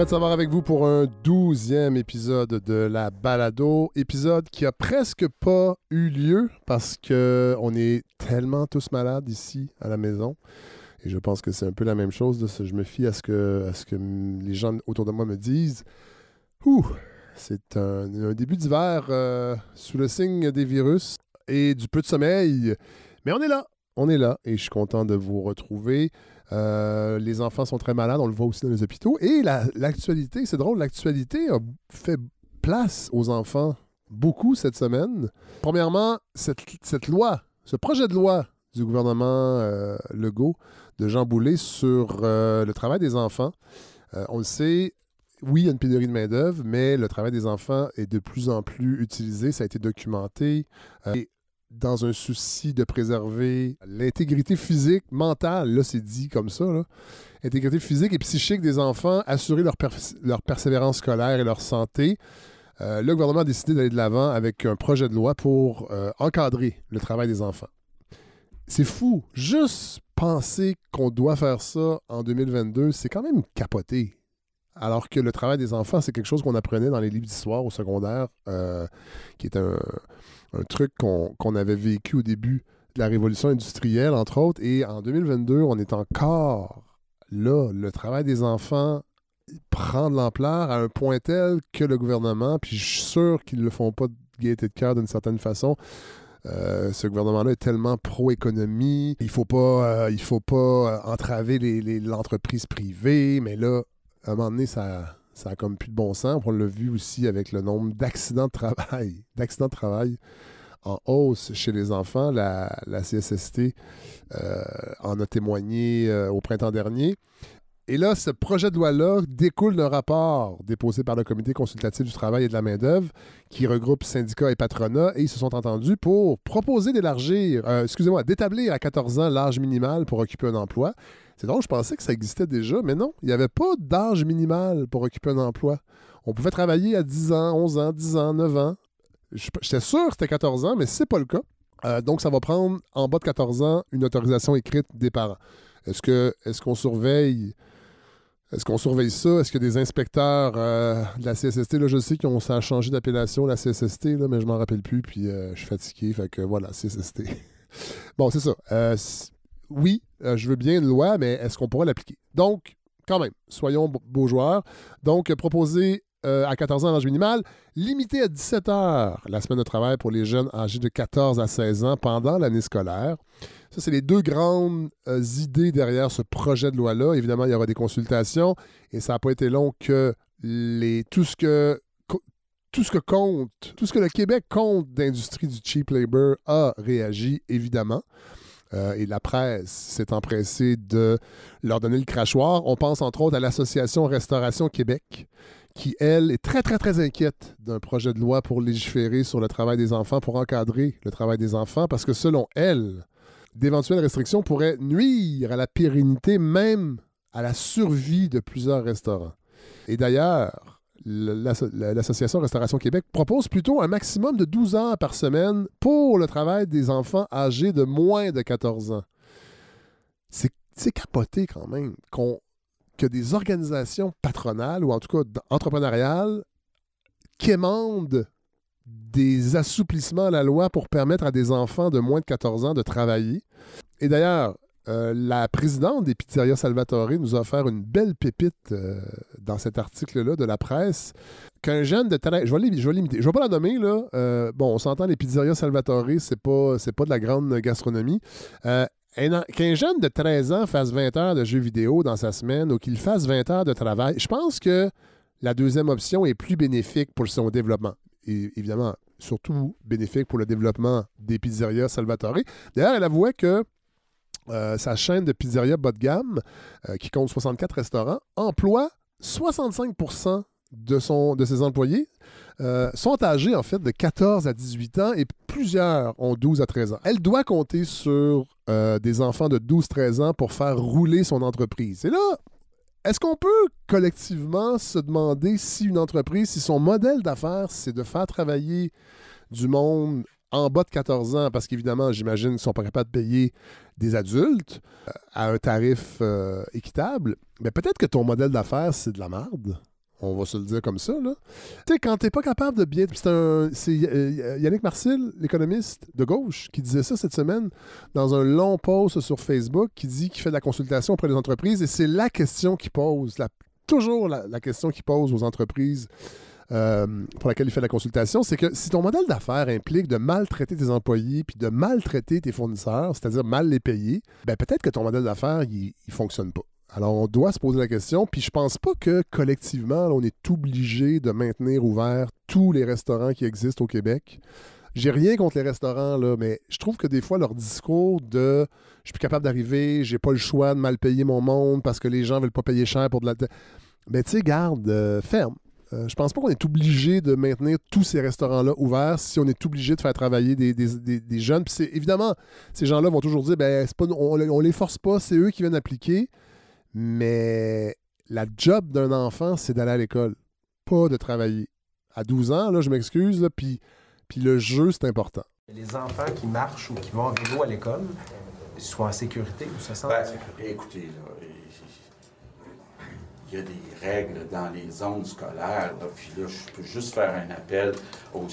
Fred Savard avec vous pour un douzième épisode de la balado. Épisode qui a presque pas eu lieu parce que on est tellement tous malades ici à la maison. Et je pense que c'est un peu la même chose. Je me fie à ce, que, à ce que les gens autour de moi me disent. Ouh, c'est un, début d'hiver euh, sous le signe des virus et du peu de sommeil. Mais on est là. On est là et je suis content de vous retrouver. Euh, les enfants sont très malades, on le voit aussi dans les hôpitaux. Et l'actualité, c'est drôle, l'actualité a fait place aux enfants beaucoup cette semaine. Premièrement, cette, loi, ce projet de loi du gouvernement euh, Legault de Jean Boulet sur euh, le travail des enfants. on le sait, oui, il y a une pénurie de main-d'œuvre, mais le travail des enfants est de plus en plus utilisé. Ça a été documenté. Dans un souci de préserver l'intégrité physique, mentale, là c'est dit comme ça, l'intégrité physique et psychique des enfants, assurer leur, leur persévérance scolaire et leur santé. Euh, le gouvernement a décidé d'aller de l'avant avec un projet de loi pour euh, encadrer le travail des enfants. C'est fou. Juste penser qu'on doit faire ça en 2022, c'est quand même capoté. Alors que le travail des enfants, c'est quelque chose qu'on apprenait dans les livres d'histoire au secondaire, euh, qui est un, truc qu'on avait vécu au début de la révolution industrielle, entre autres. Et en 2022, on est encore là. Le travail des enfants prend de l'ampleur à un point tel que le gouvernement, puis je suis sûr qu'ils ne le font pas de gaieté de cœur d'une certaine façon, euh, ce gouvernement-là est tellement pro-économie. Il ne faut pas, euh, faut pas entraver l'entreprise privée, mais là, à un moment donné, ça, ça a comme plus de bon sens. On l'a vu aussi avec le nombre d'accidents de travail, d'accidents de travail en hausse chez les enfants. La, CSST euh, en a témoigné euh, au printemps dernier. Et là, ce projet de loi-là découle d'un rapport déposé par le Comité consultatif du travail et de la main-d'œuvre qui regroupe syndicats et patronats et ils se sont entendus pour proposer d'élargir, euh, excusez-moi, d'établir à 14 ans l'âge minimal pour occuper un emploi c'est drôle, je pensais que ça existait déjà, mais non, il n'y avait pas d'âge minimal pour occuper un emploi. On pouvait travailler à 10 ans, 11 ans, 10 ans, 9 ans. J'étais sûr que c'était 14 ans, mais ce n'est pas le cas. Euh, donc, ça va prendre en bas de 14 ans une autorisation écrite des parents. Est-ce est-ce qu'on surveille est-ce qu'on surveille ça? Est-ce qu'il y a des inspecteurs euh, de la CSST? Là, je sais qu'on a changé d'appellation, la CSST, là, mais je m'en rappelle plus, puis euh, je suis fatigué, fait que voilà, CSST. bon, c'est ça oui, euh, je veux bien une loi, mais est-ce qu'on pourra l'appliquer? Donc, quand même, soyons beaux joueurs. Donc, proposer euh, à 14 ans l'âge minimal, limiter à 17 heures la semaine de travail pour les jeunes âgés de 14 à 16 ans pendant l'année scolaire. Ça, c'est les deux grandes euh, idées derrière ce projet de loi-là. Évidemment, il y aura des consultations et ça n'a pas été long que tout ce que tout ce que compte, tout ce que le Québec compte d'industrie du cheap labor a réagi, évidemment. Euh, et la presse s'est empressée de leur donner le crachoir. On pense entre autres à l'Association Restauration Québec, qui, elle, est très, très, très inquiète d'un projet de loi pour légiférer sur le travail des enfants, pour encadrer le travail des enfants, parce que selon elle, d'éventuelles restrictions pourraient nuire à la pérennité, même à la survie de plusieurs restaurants. Et d'ailleurs, l'Association Restauration Québec propose plutôt un maximum de 12 heures par semaine pour le travail des enfants âgés de moins de 14 ans. C'est capoté quand même que des organisations patronales ou en tout cas entrepreneuriales quémandent des assouplissements à la loi pour permettre à des enfants de moins de 14 ans de travailler. Et d'ailleurs, euh, la présidente des pizzerias Salvatore nous a offert une belle pépite euh, dans cet article-là de la presse. Qu'un jeune de 13... Je vais l'imiter. Je vais pas la nommer, là. Euh, bon, on s'entend, les pizzerias Salvatore, c'est pas, pas de la grande gastronomie. Qu'un jeune de 13 ans fasse 20 heures de jeux vidéo dans sa semaine ou qu'il fasse 20 heures de travail, je pense que la deuxième option est plus bénéfique pour son développement. Et évidemment, surtout bénéfique pour le développement des pizzerias Salvatore. D'ailleurs, elle avouait que euh, sa chaîne de pizzeria bas de gamme, euh, qui compte 64 restaurants, emploie 65 de, de ses employés euh, sont âgés en fait de 14 à 18 ans et plusieurs ont 12 à 13 ans. Elle doit compter sur des enfants de 12-13 ans pour faire rouler son entreprise. Et là, est-ce qu'on peut collectivement se demander si une entreprise, si son modèle d'affaires, c'est de faire travailler du monde en bas de 14 ans, parce qu'évidemment, j'imagine qu'ils ne sont pas capables de payer des adultes euh, à un tarif euh, équitable, mais peut-être que ton modèle d'affaires, c'est de la merde. On va se le dire comme ça. Tu sais, quand t'es pas capable de bien. C'est, euh, Yannick Marcil, l'économiste de gauche, qui disait ça cette semaine dans un long post sur Facebook, qui dit qu'il fait de la consultation auprès des entreprises. Et c'est la question qu'il pose, toujours la, la question qu'il pose aux entreprises euh, pour laquelle il fait la consultation, c'est que si ton modèle d'affaires implique de maltraiter tes employés puis de maltraiter tes fournisseurs, c'est-à-dire mal les payer, ben peut-être que ton modèle d'affaires, il, ne fonctionne pas. Alors, on doit se poser la question, puis je pense pas que collectivement, on est obligé de maintenir ouverts tous les restaurants qui existent au Québec. J'ai rien contre les restaurants, là, mais je trouve que des fois, leur discours de je suis plus capable d'arriver, j'ai pas le choix de mal payer mon monde parce que les gens veulent pas payer cher pour de la. Ben, tu sais, garde, euh, ferme. Euh, je pense pas qu'on est obligé de maintenir tous ces restaurants-là ouverts si on est obligé de faire travailler des, jeunes. Puis évidemment, ces gens-là vont toujours dire ben, pas, on, on les force pas, c'est eux qui viennent appliquer. Mais la job d'un enfant, c'est d'aller à l'école, pas de travailler. À 12 ans, là, je m'excuse, puis, puis le jeu, c'est important. Les enfants qui marchent ou qui vont en vélo à l'école, soient en sécurité ou se sentent ben, Écoutez, là, il y a des règles dans les zones scolaires. Puis là, je peux juste faire un appel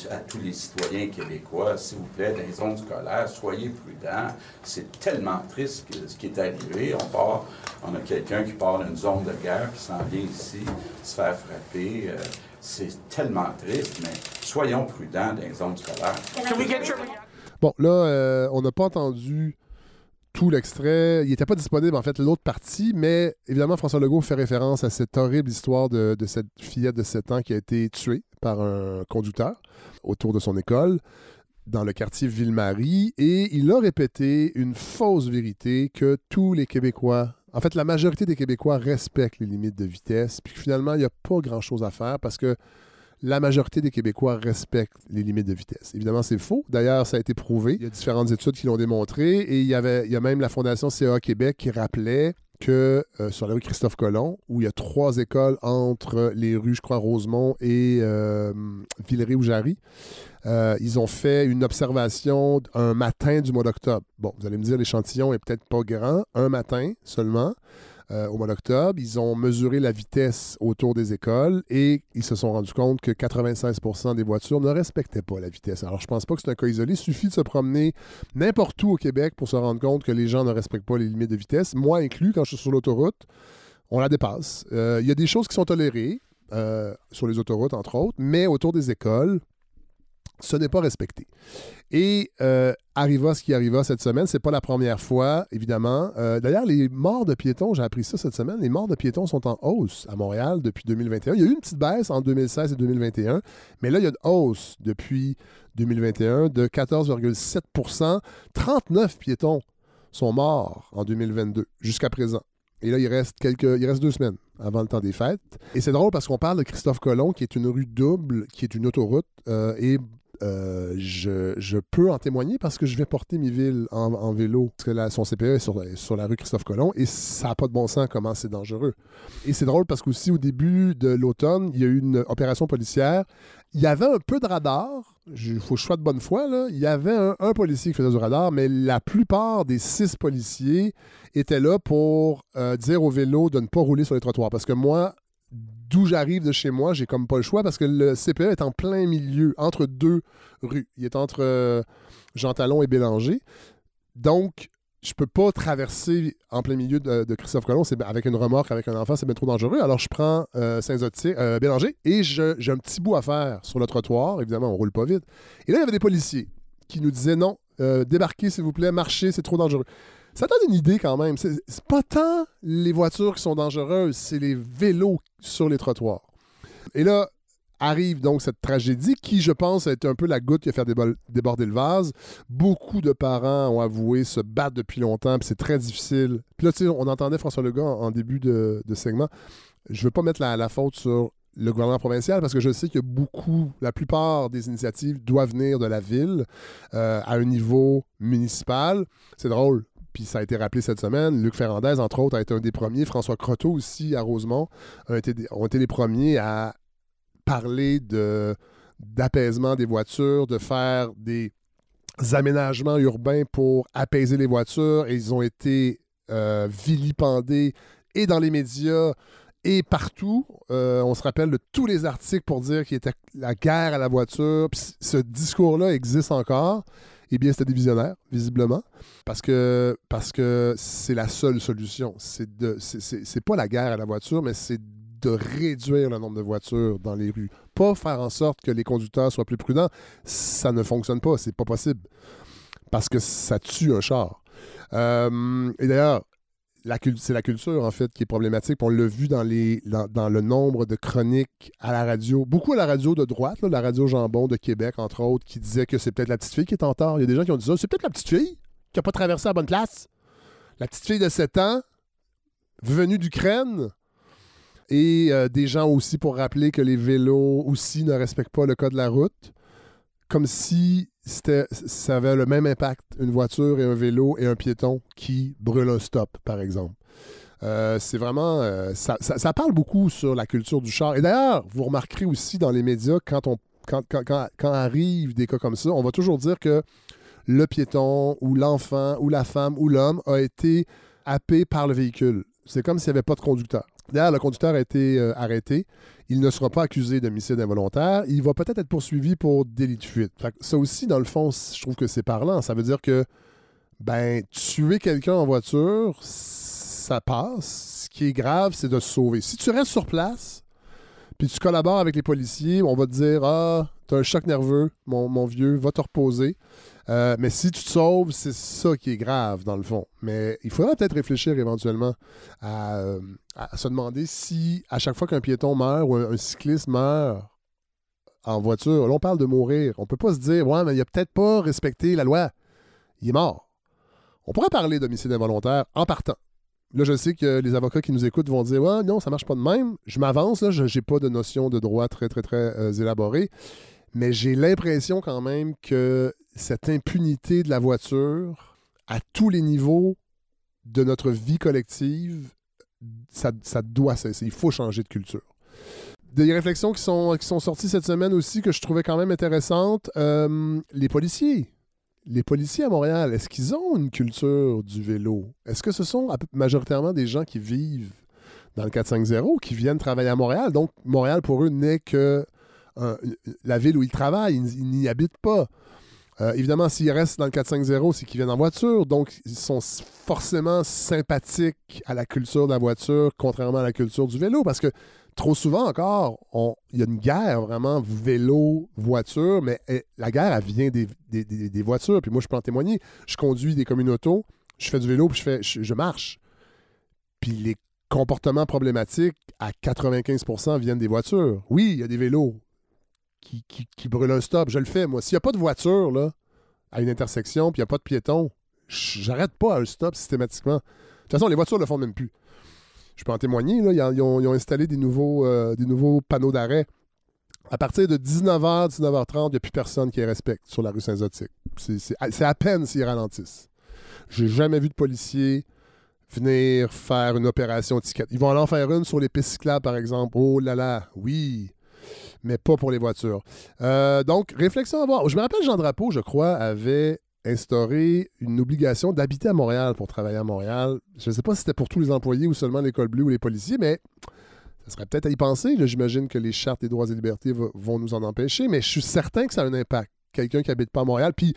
à tous les citoyens québécois, s'il vous plaît, dans les zones scolaires, soyez prudents. C'est tellement triste ce qui est arrivé. On part, on a quelqu'un qui part d'une zone de guerre, qui s'en vient ici, se faire frapper. Euh, c'est tellement triste, mais soyons prudents dans les zones scolaires. Bon, là, euh, on n'a pas entendu tout l'extrait. Il n'était pas disponible, en fait, l'autre partie, mais évidemment, François Legault fait référence à cette horrible histoire de, cette fillette de 7 ans qui a été tuée par un conducteur autour de son école dans le quartier Ville-Marie et il a répété une fausse vérité que tous les Québécois, en fait la majorité des Québécois respectent les limites de vitesse, puis finalement il n'y a pas grand-chose à faire parce que la majorité des Québécois respectent les limites de vitesse. Évidemment, c'est faux. D'ailleurs, ça a été prouvé. Il y a différentes études qui l'ont démontré. Et il y, a même la Fondation CA Québec qui rappelait que euh, sur la rue Christophe Colomb, où il y a trois écoles entre les rues, je crois, Rosemont et euh, Villeray ou Jarry, euh, ils ont fait une observation un matin du mois d'octobre. Bon, vous allez me dire, l'échantillon est peut-être pas grand, un matin seulement. Euh, au mois d'octobre. Ils ont mesuré la vitesse autour des écoles et ils se sont rendus compte que 96% des voitures ne respectaient pas la vitesse. Alors, je pense pas que c'est un cas isolé. Il suffit de se promener n'importe où au Québec pour se rendre compte que les gens ne respectent pas les limites de vitesse. Moi inclus, quand je suis sur l'autoroute, on la dépasse. Euh, il y a des choses qui sont tolérées. Euh, sur les autoroutes, entre autres, mais autour des écoles, ce n'est pas respecté. Et euh, arriva ce qui arriva cette semaine. C'est pas la première fois, évidemment. Euh, d'ailleurs, les morts de piétons, j'ai appris ça cette semaine, les morts de piétons sont en hausse à Montréal depuis 2021. Il y a eu une petite baisse en 2016 et 2021, mais là, il y a une hausse depuis 2021 de 14,7% 39 piétons sont morts en 2022 jusqu'à présent. Et là, il reste quelques, il reste deux semaines avant le temps des fêtes. Et c'est drôle parce qu'on parle de Christophe Colomb, qui est une rue double, qui est une autoroute, euh, et euh, je, peux en témoigner parce que je vais porter mes villes en, vélo. Parce que son CPE est sur, la rue Christophe Colomb et ça n'a pas de bon sens comment c'est dangereux. Et c'est drôle parce qu'aussi au début de l'automne, il y a eu une opération policière. Il y avait un peu de radar. Il faut que je sois de bonne foi. Là. Il y avait un, policier qui faisait du radar, mais la plupart des six policiers étaient là pour euh, dire aux vélos de ne pas rouler sur les trottoirs. Parce que moi, d'où j'arrive de chez moi, j'ai comme pas le choix parce que le CPE est en plein milieu, entre deux rues. Il est entre euh, Jean Talon et Bélanger. Donc, je peux pas traverser en plein milieu de, Christophe Colomb c'est, avec une remorque, avec un enfant, c'est bien trop dangereux. Alors, je prends euh, Saint-Zotier, euh, Bélanger et j'ai un petit bout à faire sur le trottoir. Évidemment, on roule pas vite. Et là, il y avait des policiers qui nous disaient non, débarquez s'il vous plaît, marchez, c'est trop dangereux. Ça donne une idée quand même. C'est pas tant les voitures qui sont dangereuses, c'est les vélos sur les trottoirs. Et là, arrive donc cette tragédie qui, je pense, a été un peu la goutte qui a fait déborder le vase. Beaucoup de parents ont avoué se battre depuis longtemps, puis c'est très difficile. Puis là, tu sais, on entendait François Legault en, début de, segment. Je veux pas mettre la, faute sur le gouvernement provincial parce que je sais que beaucoup, la plupart des initiatives doivent venir de la ville euh, à un niveau municipal. C'est drôle puis ça a été rappelé cette semaine. Luc Ferrandez, entre autres, a été un des premiers. François Croteau aussi, à Rosemont, ont été, ont été les premiers à parler de, d'apaisement des voitures, de faire des aménagements urbains pour apaiser les voitures. Et ils ont été euh, vilipendés et dans les médias Et partout, euh, on se rappelle de tous les articles pour dire qu'il était la guerre à la voiture. Puis ce discours-là existe encore. Eh bien, c'était des visionnaires, visiblement, parce que parce que c'est la seule solution. C'est de c'est pas la guerre à la voiture, mais c'est de réduire le nombre de voitures dans les rues. Pas faire en sorte que les conducteurs soient plus prudents. Ça ne fonctionne pas, c'est pas possible. Parce que ça tue un char. Euh, et d'ailleurs, c'est la culture, en fait, qui est problématique. On l'a vu dans, le nombre de chroniques à la radio. Beaucoup à la radio de droite, la radio Jambon de Québec, entre autres, qui disait que c'est peut-être la petite fille qui est en tort. Il y a des gens qui ont dit ça. C'est peut-être la petite fille qui n'a pas traversé la bonne classe. La petite fille de 7 ans, venue d'Ukraine. Et euh, des gens aussi pour rappeler que les vélos aussi ne respectent pas le code de la route. Comme si ça avait le même impact, une voiture et un vélo et un piéton qui brûle un stop, par exemple. Euh, c'est vraiment. Euh, ça, parle beaucoup sur la culture du char. Et d'ailleurs, vous remarquerez aussi dans les médias, quand, on, quand, quand, quand, arrivent des cas comme ça, on va toujours dire que le piéton ou l'enfant ou la femme ou l'homme a été happé par le véhicule. C'est comme s'il n'y avait pas de conducteur. Le conducteur a été euh, arrêté. Il ne sera pas accusé d'homicide involontaire. Il va peut-être être poursuivi pour délit de fuite. ça aussi, dans le fond, je trouve que c'est parlant. Ça veut dire que, ben, tuer quelqu'un en voiture, ça passe. Ce qui est grave, c'est de se sauver. Si tu restes sur place, puis tu collabores avec les policiers, on va te dire Ah, t'as un choc nerveux, mon, mon vieux, va te reposer. Euh, mais si tu te sauves, c'est ça qui est grave, dans le fond. Mais il faudrait peut-être réfléchir éventuellement à, euh, se demander si, à chaque fois qu'un piéton meurt ou un, cycliste meurt en voiture, là, on parle de mourir. On peut pas se dire, ouais, mais il a peut-être pas respecté la loi. Il est mort. On pourrait parler d'homicide involontaire en partant. Là, je sais que les avocats qui nous écoutent vont dire Ouais, non, ça marche pas de même. Je m'avance, là, je n'ai pas de notion de droit très, très, très euh, élaborée. Mais j'ai l'impression quand même que cette impunité de la voiture à tous les niveaux de notre vie collective, ça, doit cesser. Il faut changer de culture. Des réflexions qui sont, qui sont sorties cette semaine aussi que je trouvais quand même intéressantes. Euh, les policiers. Les policiers à Montréal, est-ce qu'ils ont une culture du vélo? Est-ce que ce sont majoritairement des gens qui vivent dans le 450 qui viennent travailler à Montréal? Donc, Montréal, pour eux, n'est que la ville où ils travaillent. Ils, n'y habitent pas. Euh, évidemment, s'ils restent dans le 450, c'est qu'ils viennent en voiture, donc ils sont forcément sympathiques à la culture de la voiture, contrairement à la culture du vélo, parce que trop souvent encore, il y a une guerre vraiment vélo-voiture, mais eh, la guerre, elle vient des, voitures. Puis moi, je peux en témoigner. Je conduis des communautés, je fais du vélo, puis je, fais, je, marche. Puis les comportements problématiques, à 95% viennent des voitures. Oui, il y a des vélos, qui, brûle un stop. Je le fais, moi. S'il n'y a pas de voiture là, à une intersection, puis il n'y a pas de piéton, j'arrête pas à un stop systématiquement. De toute façon, les voitures ne le font même plus. Je peux en témoigner, là, ils, ont, installé des nouveaux, euh, des nouveaux panneaux d'arrêt. À partir de 19h, 19h30, il n'y a plus personne qui les respecte sur la rue Saint-Zotique. C'est à peine s'ils ralentissent. J'ai jamais vu de policiers venir faire une opération ticket. Ils vont aller en faire une sur les pistes par exemple. Oh là là, oui mais pas pour les voitures. Euh, donc, réflexion à voir. Je me rappelle, Jean Drapeau, je crois, avait instauré une obligation d'habiter à Montréal pour travailler à Montréal. Je ne sais pas si c'était pour tous les employés ou seulement l'école bleue ou les policiers, mais ça serait peut-être à y penser. J'imagine que les chartes des droits et libertés vont nous en empêcher, mais je suis certain que ça a un impact. Quelqu'un qui habite pas à Montréal, puis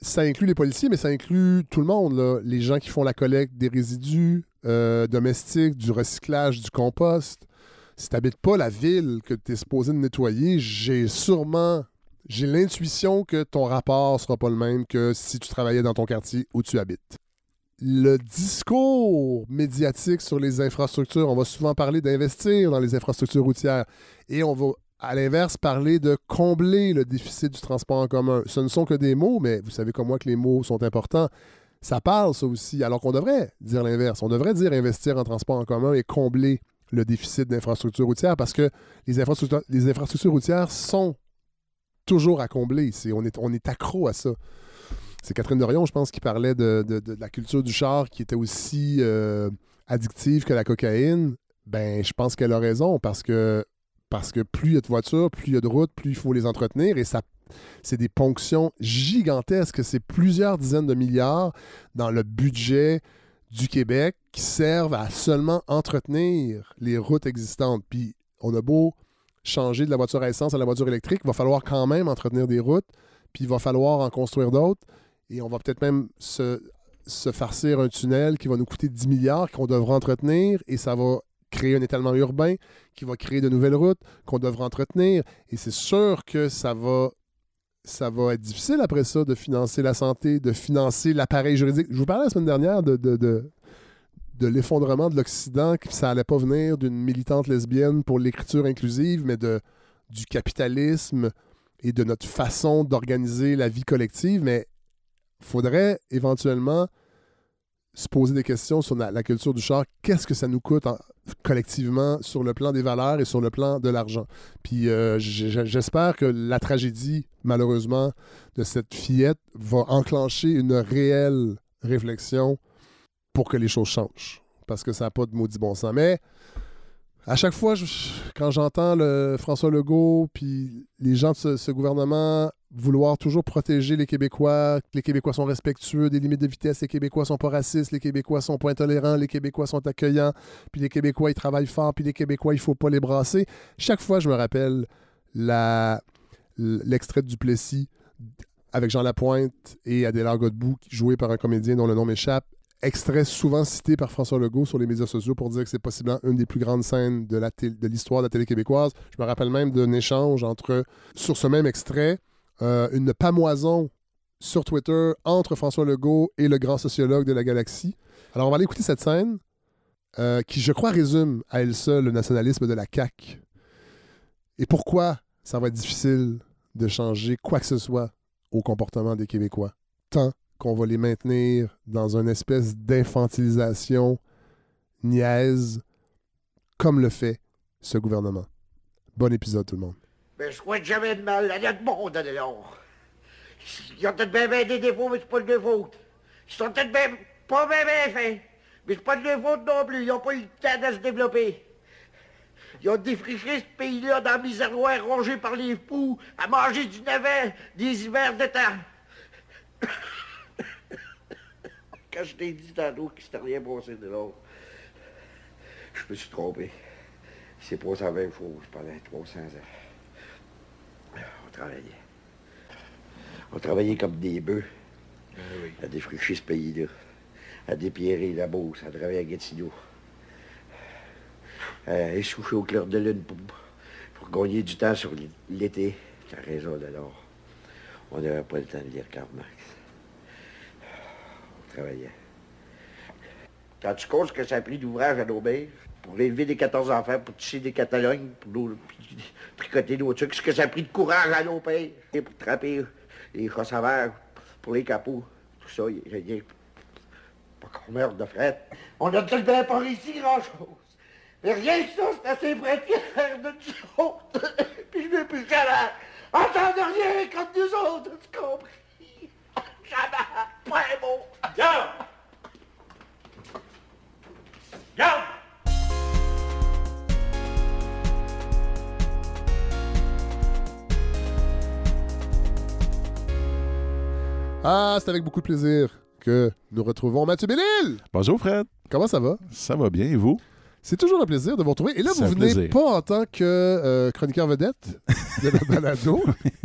ça inclut les policiers, mais ça inclut tout le monde. Les gens qui font la collecte des résidus euh, domestiques, du recyclage, du compost si tu n'habites pas la ville que tu es supposé de nettoyer, j'ai sûrement, j'ai l'intuition que ton rapport sera pas le même que si tu travaillais dans ton quartier où tu habites. Le discours médiatique sur les infrastructures, on va souvent parler d'investir dans les infrastructures routières et on va à l'inverse, parler de combler le déficit du transport en commun. Ce ne sont que des mots, mais vous savez comme moi que les mots sont importants. Ça parle, ça aussi, alors qu'on devrait dire l'inverse. On devrait dire investir en transport en commun et combler le déficit d'infrastructures routières parce que les infrastructures, routières sont toujours à combler. on, est, on est accro à ça. C'est Catherine Dorion, je pense, qui parlait de, la culture du char qui était aussi euh, addictive que la cocaïne. Ben, je pense qu'elle a raison parce que, parce que plus il y a de voitures, plus il y a de routes, plus il faut les entretenir et ça c'est des ponctions gigantesques. C'est plusieurs dizaines de milliards dans le budget du Québec qui servent à seulement entretenir les routes existantes. Puis on a beau changer de la voiture à essence à la voiture électrique, il va falloir quand même entretenir des routes, puis il va falloir en construire d'autres. Et on va peut-être même se, farcir un tunnel qui va nous coûter 10 milliards qu'on devra entretenir et ça va créer un étalement urbain qui va créer de nouvelles routes qu'on devra entretenir. Et c'est sûr que ça va, ça va être difficile après ça de financer la santé, de financer l'appareil juridique. Je vous parlais la semaine dernière de, de, de, l'effondrement de l'Occident, que ça allait pas venir d'une militante lesbienne pour l'écriture inclusive, mais de, du capitalisme et de notre façon d'organiser la vie collective. Mais faudrait éventuellement se poser des questions sur la, culture du char. Qu'est-ce que ça nous coûte en- collectivement sur le plan des valeurs et sur le plan de l'argent? Puis euh, j'espère que la tragédie, malheureusement, de cette fillette va enclencher une réelle réflexion pour que les choses changent. Parce que ça n'a pas de maudit bon sens. Mais à chaque fois, quand j'entends le François Legault puis les gens de ce gouvernement vouloir toujours protéger les Québécois, les Québécois sont respectueux des limites de vitesse, les Québécois sont pas racistes, les Québécois sont pas intolérants, les Québécois sont accueillants, puis les Québécois ils travaillent fort, puis les Québécois il faut pas les brasser. Chaque fois, je me rappelle l'extrait de Duplessis avec Jean Lapointe et Adélard Godbout, joué par un comédien dont le nom m'échappe, extrait souvent cité par François Legault sur les médias sociaux pour dire que c'est possiblement une des plus grandes scènes de tél- de l'histoire de la télé québécoise. Je me rappelle même d'un échange entre, sur ce même extrait, euh, une pamoison sur Twitter entre François Legault et le grand sociologue de la galaxie. Alors, on va aller écouter cette scène euh, qui, je crois, résume à elle seule le nationalisme de la CAQ. Et pourquoi ça va être difficile de changer quoi que ce soit au comportement des Québécois. Tant qu'on va les maintenir dans une espèce d'infantilisation niaise, comme le fait ce gouvernement. Bon épisode, tout le monde. Je souhaite jamais de mal à notre monde, alors. Ils ont peut-être bien, bien des défauts, mais c'est pas de leur faute. Ils sont peut-être bien, pas bien, bien faits. Mais c'est pas de leur faute non plus. Ils ont pas eu le temps de se développer. Ils ont défriché ce pays-là dans le miséroir rongé par les fous, à manger du navet des hivers de temps. Quand je t'ai dit tantôt qu'il s'était rien passé de l'autre, je me suis trompé. C'est pas la même chose pendant 300 ans. On travaillait. On travaillait comme des bœufs à défricher ce pays-là, à dépierrer la bourse, à travailler à Gatineau, à essoucher au clair de lune pour, pour gagner du temps sur l'été. T'as raison, alors. On n'avait pas le temps de lire Karl Marx. On travaillait. Quand tu comptes ce que ça a pris d'ouvrage à nos mères, pour élever des 14 enfants, pour tisser des Catalognes, pour nous, tricoter nos trucs, ce que ça a pris de courage à nos pères, et pour trapper les recevaires, pour les capots, tout ça, a rien. Pas qu'on meurt de fret. On a tout bien pas réussi grand-chose. Mais rien que ça, c'est assez près de faire de nous. Puis je veux plus jamais entendre rien contre nous autres, tu compris? Jamais, pas un mot. Garde! Garde! Ah, c'est avec beaucoup de plaisir que nous retrouvons Mathieu Bellil. Bonjour Fred, Comment ça va? ça va bien et vous? C'est toujours un plaisir de vous retrouver. Et là, vous venez plaisir. pas en tant que euh, chroniqueur vedette de la balado.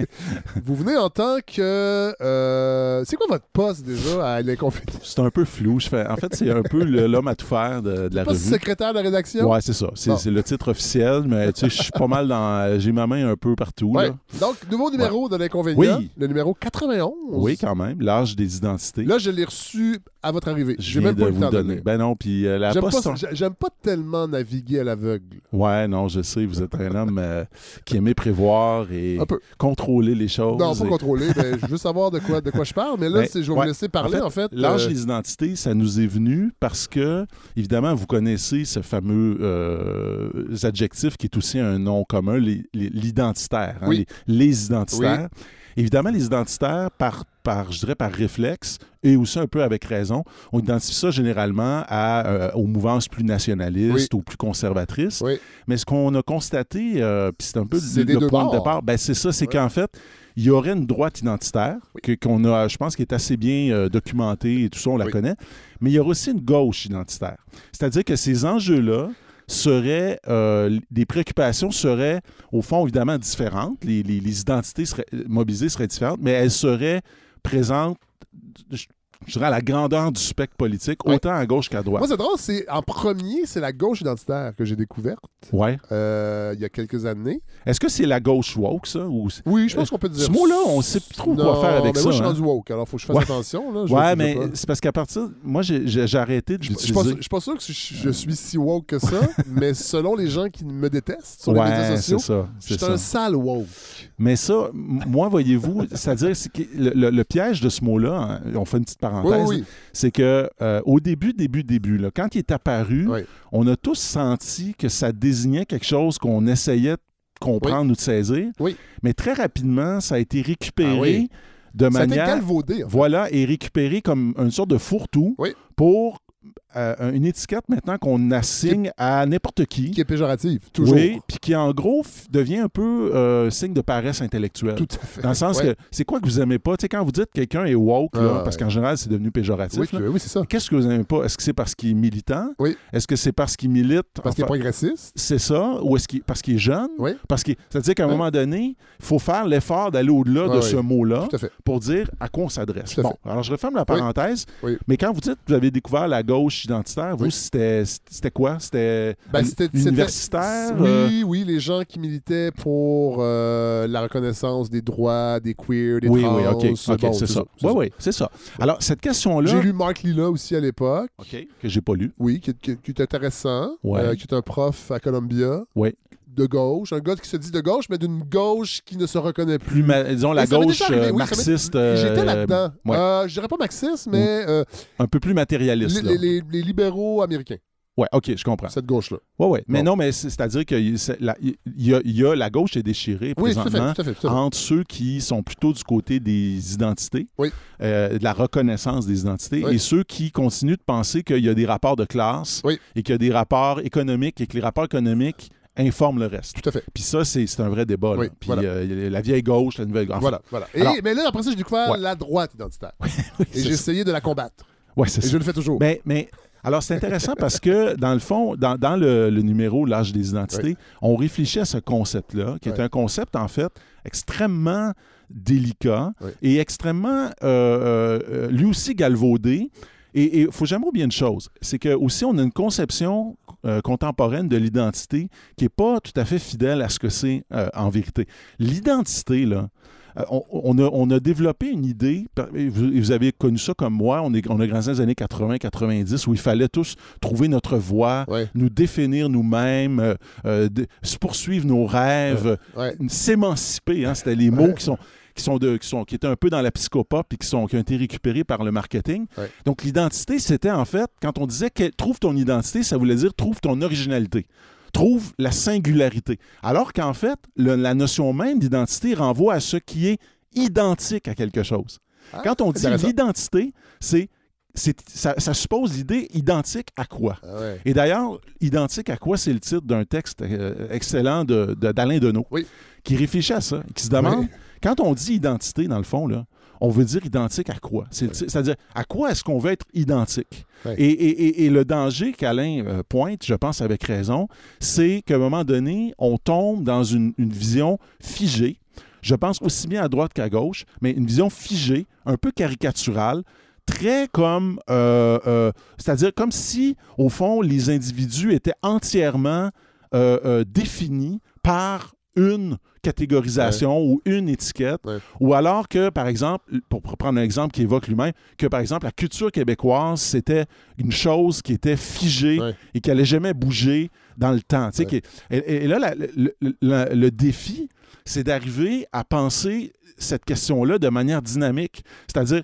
vous venez en tant que... euh, c'est quoi votre poste déjà à l'inconfident? C'est un peu flou. Je fais... En fait, c'est un peu l'homme à tout faire de, de la Poste revue. secrétaire de la rédaction? Ouais, c'est ça. C'est le titre officiel, mais tu sais, je suis pas mal dans. J'ai ma main un peu partout. Ouais. là. Donc, nouveau numéro de l'inconvénient. Oui. Le numéro 91. Oui, quand même. L'âge des identités. Là, je l'ai reçu à votre arrivée. je viens même pas le vous temps donner. lire. Ben non, puis euh, la J'aime poste. pas, j'ai- j'aime pas tellement naviguer à l'aveugle. Ouais, non, je sais, vous êtes un homme euh, qui aimait prévoir et contrôler les choses. Non, pas et- contrôler, mais je veux savoir de quoi, de quoi je parle. Mais là, Ben, c'est- je vais ouais. vous laisser parler, en fait. L'âge euh, des identités, ça nous est venu parce que, évidemment, vous connaissez ce fameux euh, adjectif qui est aussi un nom commun, l'identitaire, hein, Oui. les, les identitaires. Évidemment, les identitaires, par, par, je dirais par réflexe, et aussi un peu avec raison, on identifie ça généralement à, euh, aux mouvances plus nationalistes ou plus conservatrices. Oui. Mais ce qu'on a constaté, euh, puis c'est un peu le, point de départ, ben c'est ça, c'est Ouais. qu'en fait, il y aurait une droite identitaire que- qu'on a, je pense, qui est assez bien euh, documentée et tout ça, on la Oui. connaît. Mais il y aura aussi une gauche identitaire. C'est-à-dire que ces enjeux-là seraient, euh, des préoccupations seraient, au fond, évidemment différentes. Les, les- les identités seraient, mobilisées seraient différentes, mais elles seraient présentes, je, dirais, à la grandeur du spectre politique, Ouais. autant à gauche qu'à droite. Moi, c'est drôle, c'est en premier, c'est la gauche identitaire que j'ai découverte Ouais. euh, il y a quelques années. Est-ce que c'est la gauche woke, ça? Ou... Oui, je pense qu'on peut dire Ce mot-là, on sait plus trop non, quoi faire avec mais ça. Moi, je suis hein. rendu woke, alors faut que je fasse Ouais. attention. Là. Je- Ouais, mais c'est parce qu'à partir. Moi, j'ai arrêté de je l'utiliser. je suis pas sûr que je, je suis si woke que ça, mais selon les gens qui me détestent sur les médias sociaux, ça. je suis ça. un sale woke. Mais ça, moi, voyez-vous, c'est-à-dire c'est que le, le- le piège de ce mot-là, hein, on fait une petite parenthèse, oui, oui. c'est que euh, au début, début, début, là, quand il est apparu, Oui. on a tous senti que ça désignait quelque chose qu'on essayait de comprendre ou de saisir. Oui. Mais très rapidement, ça a été récupéré Ah de Ça a été manière. galvaudé. en fait. Voilà, et récupéré comme une sorte de fourre-tout pour euh, une étiquette maintenant qu'on assigne à n'importe qui. Qui est péjorative, toujours. Oui, puis qui en gros devient un peu euh, signe de paresse intellectuelle. Tout à fait. Dans le sens Ouais. que c'est quoi que vous aimez pas? Tu sais, quand vous dites que quelqu'un est woke, là, Ah, parce qu'en général, c'est devenu péjoratif. Oui, que- oui, c'est ça. Qu'est-ce que vous aimez pas? Est-ce que c'est parce qu'il est militant? Oui. Est-ce que c'est parce qu'il milite? Parce qu'il est progressiste? c'est ça? Ou est-ce qu'il parce qu'il est jeune? Oui. Parce qu'il, c'est-à-dire qu'à un moment donné, il faut faire l'effort d'aller au-delà de ce mot-là pour dire à quoi on s'adresse. Bon, alors je referme la parenthèse. Mais quand vous dites que vous avez découvert la gauche identitaire, vous, Oui. c'était, c'était quoi? C'était Ben, universitaire? euh, Oui, oui, les gens qui militaient pour euh, la reconnaissance des droits des queers, des oui, trans. oui, OK, bon, c'est ça. Oui, oui, c'est ça. Alors, cette question-là... J'ai lu Mark Lilla aussi à l'époque. OK, que j'ai pas lu. Oui, qui, qui- qui est intéressant. Ouais. euh, qui est un prof à Columbia. Ouais. De gauche. Un gars qui se dit de gauche, mais d'une gauche qui ne se reconnaît plus. Plus, ma- disons, la gauche arrivé, euh, oui, marxiste... euh, J'étais là-dedans. ouais. Euh, je dirais pas marxiste, mais euh, un peu plus matérialiste, les, libéraux américains, Ouais, OK, je comprends. cette gauche-là. Ouais, ouais. Mais Bon. non, mais c'est- c'est-à-dire qu'il y, a- il y a la gauche est déchirée Oui, présentement tout à fait. tout à fait. entre ceux qui sont plutôt du côté des identités, Oui. euh, de la reconnaissance des identités, Oui. et ceux qui continuent de penser qu'il y a des rapports de classe et qu'il y a des rapports économiques et que les rapports économiques informent le reste. Tout à fait. Puis ça, c'est c'est un vrai débat. Oui, Puis voilà. euh, la vieille gauche, la nouvelle gauche. Voilà, voilà. Et, Alors- mais là, après ça, j'ai découvert Ouais. la droite identitaire. Oui, Et j'ai essayé de la combattre. Ouais, c'est Et ça. je le fais toujours. Mais, mais alors, c'est intéressant parce que, dans le fond, dans, dans le, le numéro L'âge des identités, on réfléchit à ce concept-là, qui est un concept, en fait, extrêmement délicat et extrêmement, euh, euh, lui aussi, galvaudé. Et il faut jamais oublier une chose, c'est que aussi on a une conception euh, contemporaine de l'identité qui n'est pas tout à fait fidèle à ce que c'est euh, en vérité. L'identité, là, euh, on, on a, on a développé une idée, vous, avez connu ça comme moi, on, est, on a grandi dans les années 80-90 où il fallait tous trouver notre voie, Ouais, nous définir nous-mêmes, euh, de- poursuivre nos rêves, ouais. s'émanciper. hein, C'était les mots qui sont qui sont de qui sont qui étaient un peu dans la psychopop et qui sont qui ont été récupérés par le marketing. Ouais. Donc l'identité, c'était en fait quand on disait que trouve ton identité, ça voulait dire trouve ton originalité. Trouve la singularité. Alors qu'en fait, le- la notion même d'identité renvoie à ce qui est identique à quelque chose. Ah, Quand on dit l'identité, c'est ça, ça suppose l'idée identique à quoi? Ah ouais. Et d'ailleurs, Identique à quoi, c'est le titre d'un texte euh, excellent de- de- d'Alain Deneau, Oui. qui réfléchit à ça, qui se demande, Oui. Quand on dit identité, dans le fond, là, on veut dire identique à quoi? C'est-à-dire, à quoi est-ce qu'on veut être identique? Oui. Et, et- et- et le danger qu'Alain euh, pointe, je pense avec raison, c'est qu'à un moment donné, on tombe dans une, une vision figée, je pense aussi bien à droite qu'à gauche, mais une vision figée, un peu caricaturale, très comme, euh, euh, c'est-à-dire comme si, au fond, les individus étaient entièrement euh, définis par une catégorisation ou une étiquette, Ouais. ou alors que, par exemple, pour prendre un exemple qui évoque lui-même, que, par exemple, la culture québécoise, c'était une chose qui était figée Ouais. et qui n'allait jamais bouger dans le temps. tu sais, qui- et, et là, la- le, le- le défi, c'est d'arriver à penser cette question-là de manière dynamique. C'est-à-dire,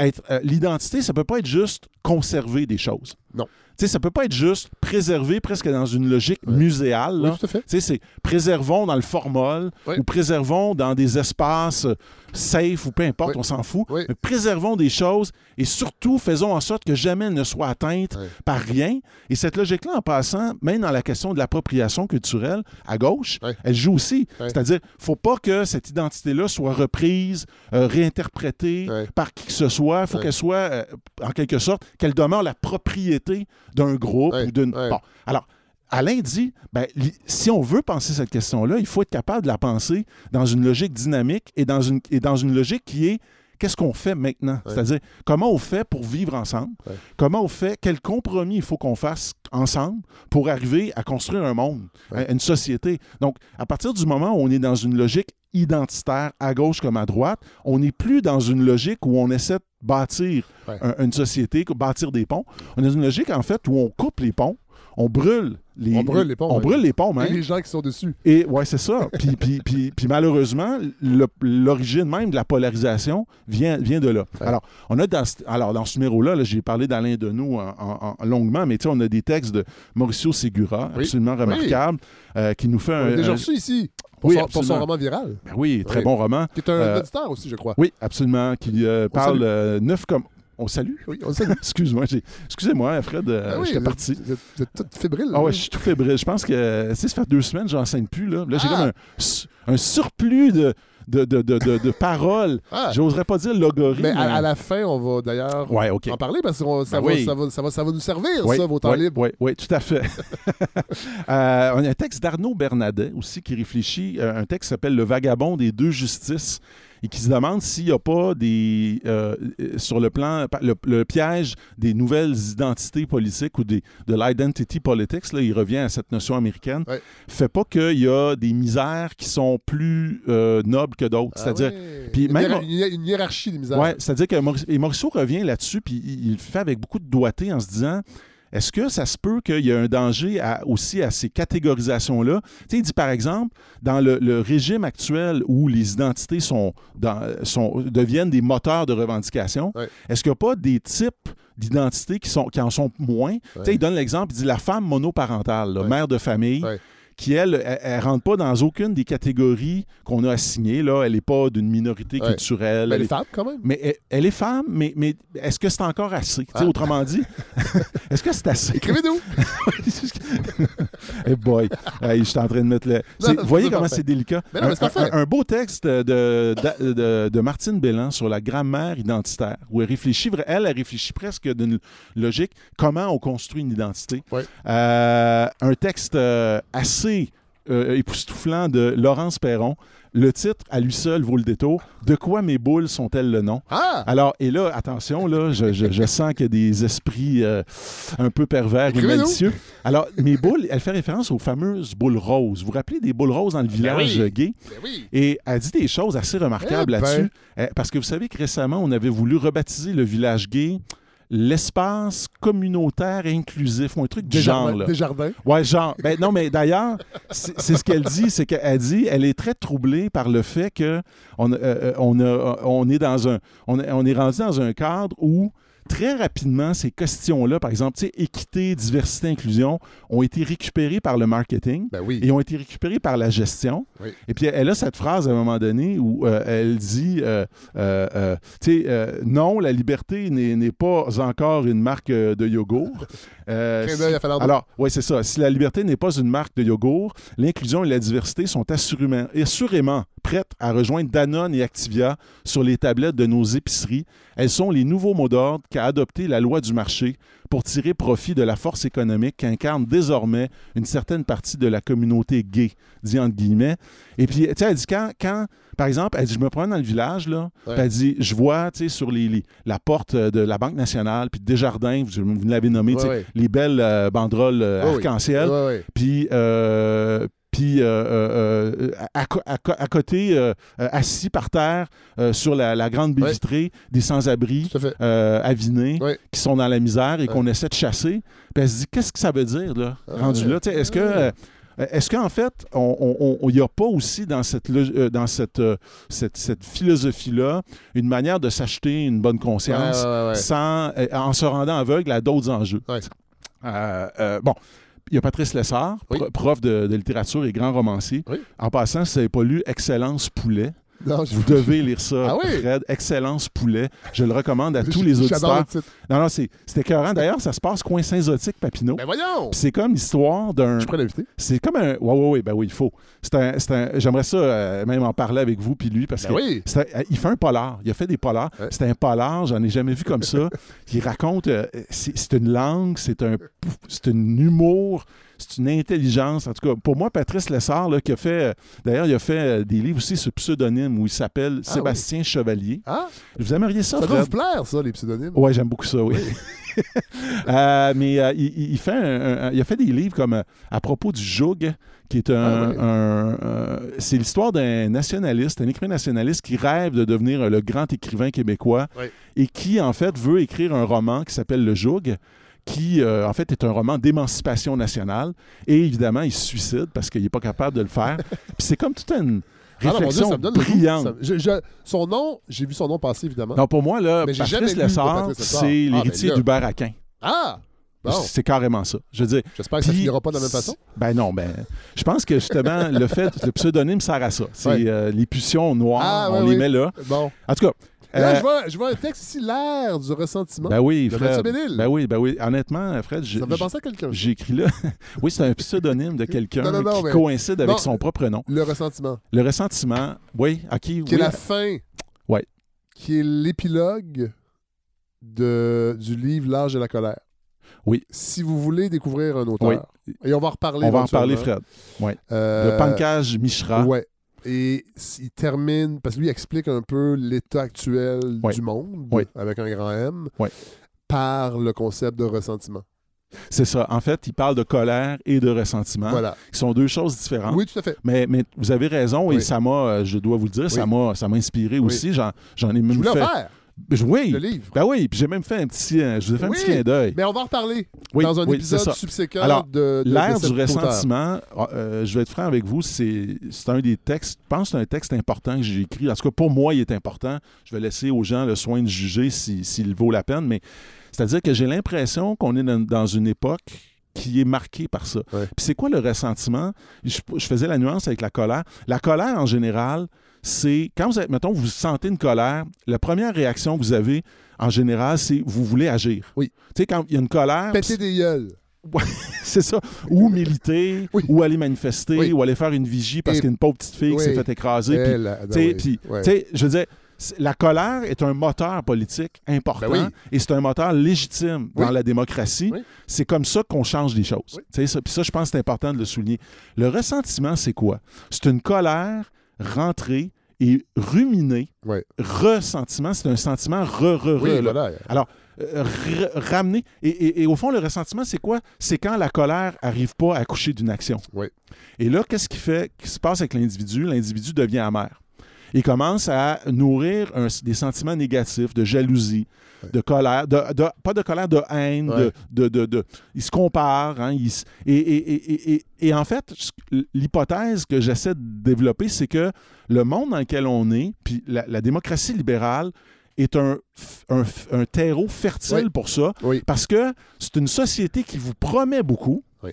euh, l'identité, ça peut pas être juste conserver des choses. Non. Tu sais, ça peut pas être juste préserver presque dans une logique Ouais. muséale. là. Oui, tout à fait. Tu sais, c'est préservons dans le formol Oui. ou préservons dans des espaces safe ou peu importe, Oui. on s'en fout. Mais préservons des choses et surtout faisons en sorte que jamais elles ne soient atteintes par rien. Et cette logique-là, en passant, même dans la question de l'appropriation culturelle, à gauche, elle joue aussi. C'est-à-dire, faut pas que cette identité-là soit reprise, euh, réinterprétée par qui que ce soit. Il faut qu'elle soit, euh, en quelque sorte, qu'elle demeure la propriété d'un groupe ou d'une... Oui. Bon, alors, Alain dit, ben, si on veut penser cette question-là, il faut être capable de la penser dans une logique dynamique et dans une, et dans une logique qui est qu'est-ce qu'on fait maintenant? Ouais. C'est-à-dire, comment on fait pour vivre ensemble? Ouais. Comment on fait? Quel compromis il faut qu'on fasse ensemble pour arriver à construire un monde, Ouais. une société? Donc, à partir du moment où on est dans une logique identitaire, à gauche comme à droite, on n'est plus dans une logique où on essaie de bâtir une société, bâtir des ponts. On est dans une logique, en fait, où on coupe les ponts, on brûle les, On brûle les ponts, On brûle les ponts, Et même. les gens qui sont dessus. Et ouais, c'est ça. Puis, puis, puis, puis malheureusement, l'origine même de la polarisation vient, vient de là. Ouais. Alors, on a dans, ce- alors, dans ce numéro-là, là, j'ai parlé d'Alain Deneau en, en- en- longuement, mais tu sais, on a des textes de Mauricio Segura, Oui. absolument remarquables, euh, qui nous fait On un. déjà reçu ici pour, Oui, son, pour son roman viral, Ben oui, très Oui. bon roman. qui est un Euh, auditeur aussi, je crois. Oui, absolument, qui euh, parle euh, neuf comme. On salue? Oui, on salue. Excuse-moi, j'ai- excusez-moi, Fred, euh, Ah oui, j'étais parti. Vous êtes, tout fébrile. Ah ouais, je suis tout fébrile. Je pense que, tu sais, ça fait deux semaines, j'enseigne plus. Là, là j'ai Ah! comme un, su- un surplus de, de, de, de, paroles. Ah, J'oserais pas dire logarithme. mais à, à la fin, on va d'ailleurs Ouais, en parler parce que on- ça, Ben va, oui. ça, va, ça, va, ça va nous servir, Oui, ça, vos temps oui, libres. Oui, oui, tout à fait. Euh, on a un texte d'Arnaud Bernadet aussi qui réfléchit, euh, un texte qui s'appelle Le vagabond des deux justices et qui se demande s'il n'y a pas des, euh, euh, sur le plan, le, le piège des nouvelles identités politiques ou des, de l'identity politics, là, il revient à cette notion américaine, Ouais. fait pas qu'il y a des misères qui sont plus euh, nobles que d'autres. Ah C'est-à-dire, ouais. puis même- une, hiérarchie des misères. Ouais, c'est-à-dire que et Mauriceau revient là-dessus, puis il il le fait avec beaucoup de doigté en se disant est-ce que ça se peut qu'il y a un danger à- aussi à ces catégorisations-là? Tu sais, il dit par exemple, dans le, le régime actuel où les identités sont, dans- sont, deviennent des moteurs de revendication, est-ce qu'il n'y a pas des types d'identités qui, sont, qui en sont moins? Tu sais, il donne l'exemple, il dit la femme monoparentale, là, mère de famille. Qui, elle, elle, ne rentre pas dans aucune des catégories qu'on a assignées. Là. Elle n'est pas d'une minorité Ouais. culturelle. Mais elle les est- femmes, quand même. mais elle, elle est femme, mais, mais est-ce que c'est encore assez? Ah. Autrement dit, est-ce que c'est assez? Écrivez-nous. hey boy, Hey, je suis en train de mettre le. Non, vous voyez comment c'est délicat? Mais non, mais un, beau texte de, de, de- de Martine Bellan sur la grammaire identitaire, où elle réfléchit, elle, elle réfléchit presque d'une logique comment on construit une identité. Ouais. Euh, un texte euh, assez euh, époustouflant de Laurence Perron. Le titre, à lui seul, vaut le détour. De quoi mes boules sont-elles le nom? Ah! Alors, et là, attention, là, je, je- je sens qu'il y a des esprits euh, un peu pervers et malicieux. Alors, mes boules, elle fait référence aux fameuses boules roses. Vous vous rappelez des boules roses dans le village oui. euh, gay? Ben oui. Et elle dit des choses assez remarquables Eh ben. là-dessus. Euh, Parce que vous savez que récemment, on avait voulu rebaptiser le village gay l'espace communautaire inclusif, ou un truc du genre. Là. Desjardins. Ouais, genre. Ben, non, mais d'ailleurs, c'est ce qu'elle dit, c'est qu'elle dit, elle est très troublée par le fait que on, euh, euh, on, a- on est dans un, on, on est rendu dans un cadre où très rapidement ces questions-là, par exemple, équité, diversité, inclusion, ont été récupérées par le marketing. Ben oui. Et ont été récupérées par la gestion. Oui. Et puis, elle a cette phrase à un moment donné où euh, elle dit euh, euh, tu sais, non, la liberté n'est pas encore une marque de yogourt. Alors, oui, c'est ça. Si la liberté n'est pas une marque de yogourt, l'inclusion et la diversité sont assurément, assurément prêtes à rejoindre Danone et Activia sur les tablettes de nos épiceries. Elles sont les nouveaux mots d'ordre qu'a adopté la loi du marché pour tirer profit de la force économique qu'incarne désormais une certaine partie de la communauté gay, dit entre guillemets. Et puis, tu sais, elle dit quand, quand, par exemple, elle dit, je me promène dans le village, là, Ouais. puis elle dit, je vois, tu sais, sur les, les- la porte de la Banque nationale, puis Desjardins, vous, vous l'avez nommé, Ouais, ouais. les belles euh, banderoles euh, oui. arc-en-ciel. Ouais. Puis, euh, puis euh, euh, euh, à, côté, assis par terre sur la, la grande baie des sans-abri avinés qui sont dans la misère et qu'on essaie de chasser. Puis elle se dit, qu'est-ce que ça veut dire, là, Ah, rendu là? Est-ce que Est-ce qu'en fait, il n'y a pas aussi dans cette, dans cette, cette, cette philosophie-là une manière de s'acheter une bonne conscience Ouais, ouais, ouais, ouais. sans, en se rendant aveugle à d'autres enjeux? Euh, euh, bon. Il y a Patrice Lessard, Oui. prof de, de littérature et grand romancier. Oui. En passant, si vous n'avez pas lu Excellence Poulet, Non, je- vous devez lire ça, Ah oui? Fred. Excellence Poulet. Je le recommande à tous les le auditeurs. Non, non, c'est écœurant. D'ailleurs, ça se passe coin Saint-Zotique, Papineau. Ben voyons! C'est comme l'histoire d'un. Je pourrais l'inviter. C'est comme un. Ouais, ouais, ouais, ben oui, il faut. C'est un. c'est un- J'aimerais ça euh, même en parler avec vous puis lui parce Ben que. oui! un- il fait un polar. Il a fait des polars. Ouais. C'est un polar, j'en ai jamais vu comme ça. Il raconte. euh, c'est c'est une langue, c'est un, c'est un humour, c'est une intelligence. En tout cas, pour moi, Patrice Lessard, là, qui a fait. euh, D'ailleurs, il a fait euh, des livres aussi sur pseudonyme où il s'appelle Ah Sébastien Chevalier. Ah, Vous aimeriez ça, ça doit vous plaire, ça, les pseudonymes. Ouais, j'aime beaucoup ça, oui. Euh, mais euh, il, fait un- un- il a fait des livres comme euh, à propos du joug, qui est un. Ah un- c'est l'histoire d'un nationaliste, un écrivain nationaliste qui rêve de devenir le grand écrivain québécois et qui, en fait, veut écrire un roman qui s'appelle Le Joug qui, euh, en fait, est un roman d'émancipation nationale. Et évidemment, il se suicide parce qu'il n'est pas capable de le faire. Puis c'est comme toute une Ah non, mon Dieu, réflexion ça me donne le goût. brillante. Ça- je- je- son nom, j'ai vu son nom passer, évidemment. Non, pour moi, là, Mais Patrice Lessard, c'est Ah, l'héritier ben là. d'Hubert Aquin. Ah! Bon, C'est carrément ça. Je veux dire. j'espère que ça finira pas de la même façon. Ben non, ben. Je pense que justement, le fait, le pseudonyme sert à ça. C'est Ouais. euh, les pulsions noires, Ah, on les oui. met là. Bon. En tout cas. Là, euh, je, vois, je vois un texte ici, l'air du ressentiment. ben oui, de Fred. Mathieu. Ben oui, ben oui. Honnêtement, Fred, j'ai ça me fait penser à quelqu'un. j'ai écrit là. oui, c'est un pseudonyme de quelqu'un Non, non, non, qui mais- coïncide avec son propre nom. Le ressentiment. Le ressentiment, oui, ok. Qui? Oui, est la fin. Ouais. Qui est l'épilogue de, du livre L'âge de la colère. Oui. Si vous voulez découvrir un auteur, et on va en reparler. On va en parler. Fred. Euh, Le pancage Mishra. Ouais. Et il termine, parce que lui il explique un peu l'état actuel du monde, avec un grand M, par le concept de ressentiment. C'est ça. En fait, il parle de colère et de ressentiment, Voilà. qui sont deux choses différentes. Oui, tout à fait. Mais, mais vous avez raison, et ça m'a, euh, je dois vous le dire, ça m'a ça m'a inspiré aussi. J'en, ai Je même voulais en fait. faire, Oui, le livre. ben oui, puis j'ai même fait un petit, euh, je vous ai fait un petit clin d'œil. Mais on va en reparler Oui, dans un oui, épisode subséquent Alors, de, de- L'ère du ressentiment, euh, je vais être franc avec vous, c'est un des textes, je pense que c'est un texte important que j'ai écrit. En tout cas, pour moi, il est important. Je vais laisser aux gens le soin de juger si- s'il vaut la peine, mais c'est-à-dire que j'ai l'impression qu'on est dans, une époque qui est marquée par ça. Ouais. Puis c'est quoi le ressentiment? Je, je faisais la nuance avec la colère. La colère, en général, c'est quand vous êtes, mettons, vous sentez une colère, la première réaction que vous avez, en général, c'est vous voulez agir. Oui. Tu sais, quand il y a une colère, Péter des gueules. c'est ça. Ou militer, Oui. ou aller manifester, Oui. ou aller faire une vigie parce Et- qu'il y a une pauvre petite fille qui s'est fait écraser. puis, ben tu sais, puis, je veux dire, la colère est un moteur politique important Ben oui. et c'est un moteur légitime dans la démocratie. Oui. C'est comme ça qu'on change les choses. Sais, ça, puis ça, je pense que c'est important de le souligner. Le ressentiment, c'est quoi? C'est une colère rentrée et ruminée. Ouais. Ressentiment, c'est un sentiment re-re-re. Oui, là. voilà. Alors, euh, ramener. Et, et- et au fond, le ressentiment, c'est quoi? C'est quand la colère n'arrive pas à accoucher d'une action. Oui. Et là, qu'est-ce qui fait, qui se passe avec l'individu? L'individu devient amer. Il commence à nourrir un- des sentiments négatifs, de jalousie, de colère, de, de- pas de colère, de haine, Ouais. de, de, il se compare. hein, il se- et, et- et- et- et- et en fait, l'hypothèse que j'essaie de développer, c'est que le monde dans lequel on est, puis la, la démocratie libérale, est un, terreau fertile Oui. pour ça, Oui. parce que c'est une société qui vous promet beaucoup, Oui.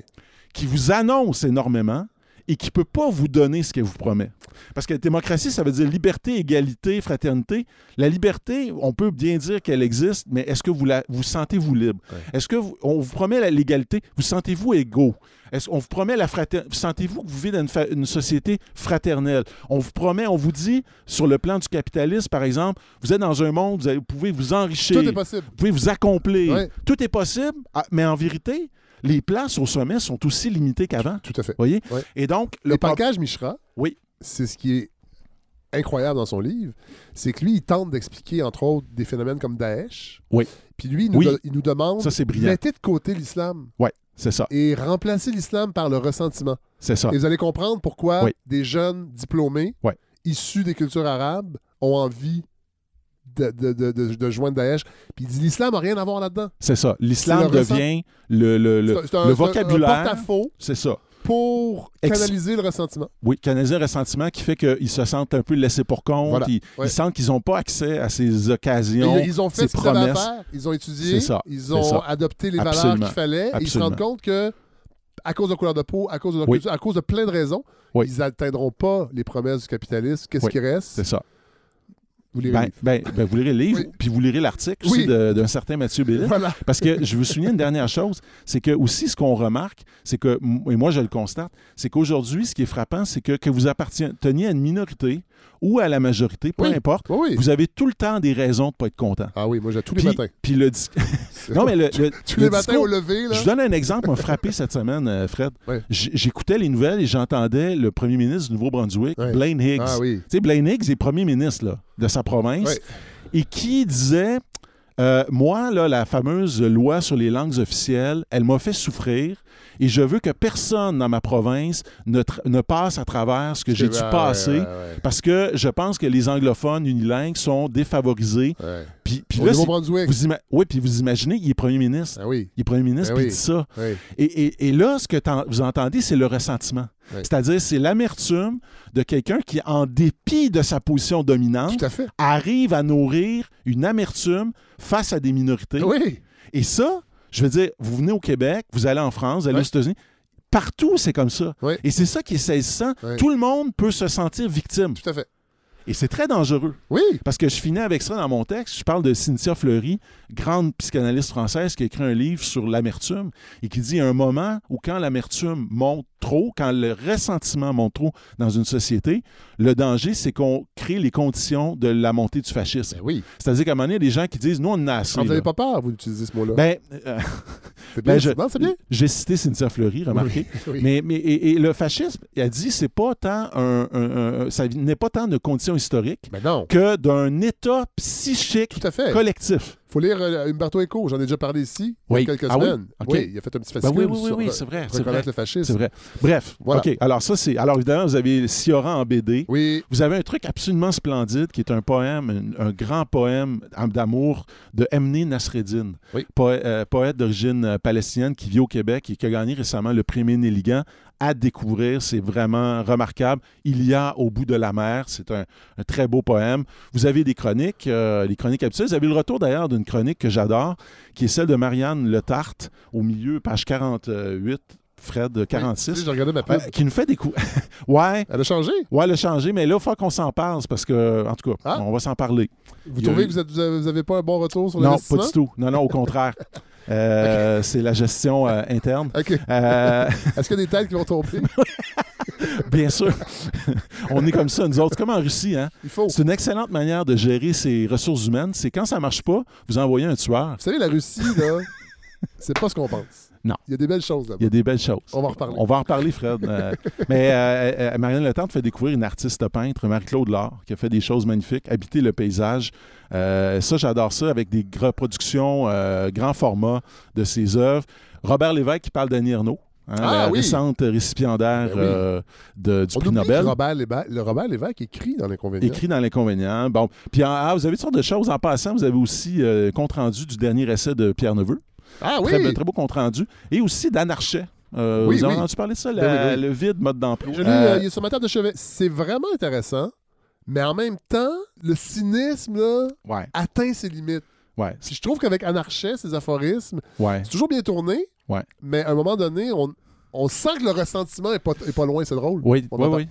qui vous annonce énormément et qui ne peut pas vous donner ce qu'elle vous promet. Parce que la démocratie, ça veut dire liberté, égalité, fraternité. La liberté, on peut bien dire qu'elle existe, mais est-ce que vous la vous sentez-vous libre? Ouais. Est-ce que vous- on vous promet l'égalité? Vous sentez-vous égaux? Est-ce qu'on vous promet la fraternité? Sentez-vous que vous vivez dans une, société fraternelle? On vous promet, on vous dit, sur le plan du capitalisme, par exemple, vous êtes dans un monde, vous, avez- vous pouvez vous enrichir. Tout est possible. Vous pouvez vous accomplir. Ouais. Tout est possible, ah, mais en vérité, les places au sommet sont aussi limitées qu'avant. Tout à fait. voyez? Et donc, le Le pancage Mishra, Oui. c'est ce qui est incroyable dans son livre, c'est que lui, il tente d'expliquer, entre autres, des phénomènes comme Daesh. Oui. Puis lui, il nous, Oui. de- il nous demande Ça, c'est brillant. mettez de côté l'islam Ouais, c'est ça. et remplacez l'islam par le ressentiment. C'est ça. Et vous allez comprendre pourquoi. Oui. des jeunes diplômés issus des cultures arabes ont envie de, de, de, de- joindre Daesh. Puis il dit l'islam n'a rien à voir là-dedans. C'est ça. L'islam le devient le, le, le, C'est un- le vocabulaire. C'est ça. pour Ex- canaliser le ressentiment. Oui, canaliser un ressentiment qui fait qu'ils se sentent un peu laissés pour compte. Voilà. Ils, Ouais. ils sentent qu'ils n'ont pas accès à ces Et occasions. ils ont fait ces ce promesses. faire. Ils ont étudié. C'est ça, Ils ont adopté les valeurs qu'il fallait. Et ils se rendent compte que, à cause de leur couleur de peau, à cause de leur Oui. culture, à cause de plein de raisons, Oui. ils n'atteindront pas les promesses du capitalisme. Qu'est-ce Oui. qui reste? C'est ça. Vous lirez Ben, le livre. ben, ben, vous lirez le livre, Oui. puis vous lirez l'article Oui. aussi d'un certain Mathieu. Voilà. Parce que je veux souligner une dernière chose, c'est que aussi ce qu'on remarque, c'est que, et moi je le constate, c'est qu'aujourd'hui, ce qui est frappant, c'est que que vous apparteniez à une minorité ou à la majorité, peu Oui. importe, Oui, vous avez tout le temps des raisons de ne pas être content. Ah oui, moi, j'ai tous les Puis, matins. puis le dis- non mais le, le- Tous le les matins au lever, là. Je vous donne un exemple, m'a frappé cette semaine, euh, Fred. J'écoutais les nouvelles et j'entendais le premier ministre du Nouveau-Brunswick. Blaine Higgs. Ah oui. Tu sais, Blaine Higgs est premier ministre là, de sa province et qui disait euh, Moi, là, la fameuse loi sur les langues officielles, elle m'a fait souffrir et je veux que personne dans ma province ne, passe à travers ce que j'ai dû passer. ouais, ouais, Parce que je pense que les anglophones unilingues sont défavorisés. Puis, puis là, vous, oui, puis vous imaginez, il est premier ministre. Ah oui. Il est premier ministre, Ben puis il dit ça. oui. Et, et- et là, ce que vous entendez, c'est le ressentiment. C'est-à-dire, c'est l'amertume de quelqu'un qui, en dépit de sa position dominante, à arrive à nourrir une amertume face à des minorités. Oui. Et ça, je veux dire, vous venez au Québec, vous allez en France, vous allez aux États-Unis, partout, c'est comme ça. Et c'est ça qui est saisissant. Tout le monde peut se sentir victime. Tout à fait. Et c'est très dangereux. Oui. Parce que je finis avec ça dans mon texte. Je parle de Cynthia Fleury, grande psychanalyste française qui a écrit un livre sur l'amertume et qui dit un moment où quand l'amertume monte trop, quand le ressentiment monte trop dans une société, le danger, c'est qu'on crée les conditions de la montée du fascisme. Ben oui. C'est-à-dire qu'à un moment donné, il y a des gens qui disent nous, on en a assez. Ah, vous n'avez pas peur, vous, d'utiliser ce mot-là? Ben, euh, c'est bien. ben. J'ai cité Cynthia Fleury, remarquez. Oui. Mais, mais et, et le fascisme, il a dit c'est pas tant un, un- un- ça n'est pas tant de conditions historiques Ben non. que d'un état psychique Tout à fait. collectif. faut lire euh, Umberto Eco. J'en ai déjà parlé ici il y Oui. a quelques Ah oui? semaines. Oui, il a fait un petit Ben fascicule oui, oui, oui, sur oui, re- c'est vrai, le fascisme. C'est vrai. Bref, Voilà. OK. Alors, ça, c'est. Alors, évidemment, vous avez Siora en BD. Oui. Vous avez un truc absolument splendide qui est un poème, un, un grand poème d'amour de Emne Nasreddin, Oui. poè- euh, poète d'origine euh, palestinienne qui vit au Québec et qui a gagné récemment le prix Néligan à découvrir. C'est vraiment remarquable. Il y a au bout de la mer. C'est un, un très beau poème. Vous avez des chroniques, euh, les chroniques habituelles. Vous avez le retour d'ailleurs d'une chronique que j'adore, qui est celle de Marianne Le Tarte, au milieu, page 48. Fred, 46. Oui, J'ai regardé ma euh, qui nous fait découvrir. ouais, Elle a changé. Ouais, le changer, mais là, il faut qu'on s'en parle parce que, en tout cas, Ah. on va s'en parler. Vous Il a trouvez eu- que vous êtes- vous avez, vous avez pas un bon retour sur Non, pas du tout. Non, non, au contraire. Euh, C'est la gestion euh, interne. OK. Euh, Est-ce qu'il y a des têtes qui vont tomber? bien sûr. on est comme ça, nous autres. Comme en Russie, hein? Il faut. Vous C'est une excellente manière de gérer ses ressources humaines. C'est quand ça marche pas, vous envoyez un tueur. savez, la Russie, là, c'est pas ce qu'on pense. Non. Il y a des belles choses là-bas. Il y a des belles choses. On va en reparler. On va en reparler, Fred. Euh, mais euh, euh, Marianne Le Temps te fait découvrir une artiste peintre, Marie-Claude Laure, qui a fait des choses magnifiques, habiter le paysage. Euh, ça, j'adore ça, avec des reproductions grand format de ses œuvres. Robert Lévesque qui parle d'Annie Ernaux, hein, Ah, la oui. récente récipiendaire Ben oui. euh, de- du On prix Nobel. Robert Lévesque, le Robert Lévesque écrit dans l'inconvénient. Écrit dans l'inconvénient. Bon. Puis ah, vous avez toutes sortes de choses. En passant, vous avez aussi euh, compte rendu du dernier essai de Pierre Neveu. Ah oui! Très, très beau compte rendu. Et aussi d'Anarchet. Euh, Oui, vous avez oui. entendu parler de ça, la- Ben oui, oui. le vide mode d'emploi. Je l'ai, Euh, il est sur ma table de chevet. C'est vraiment intéressant, mais en même temps, le cynisme là, ouais, atteint ses limites. ouais, Puis je trouve qu'avec Anarchet, ses aphorismes, ouais. c'est toujours bien tourné, Ouais. mais à un moment donné, on, on sent que le ressentiment est pas, est pas loin, c'est drôle. Oui, oui, oui.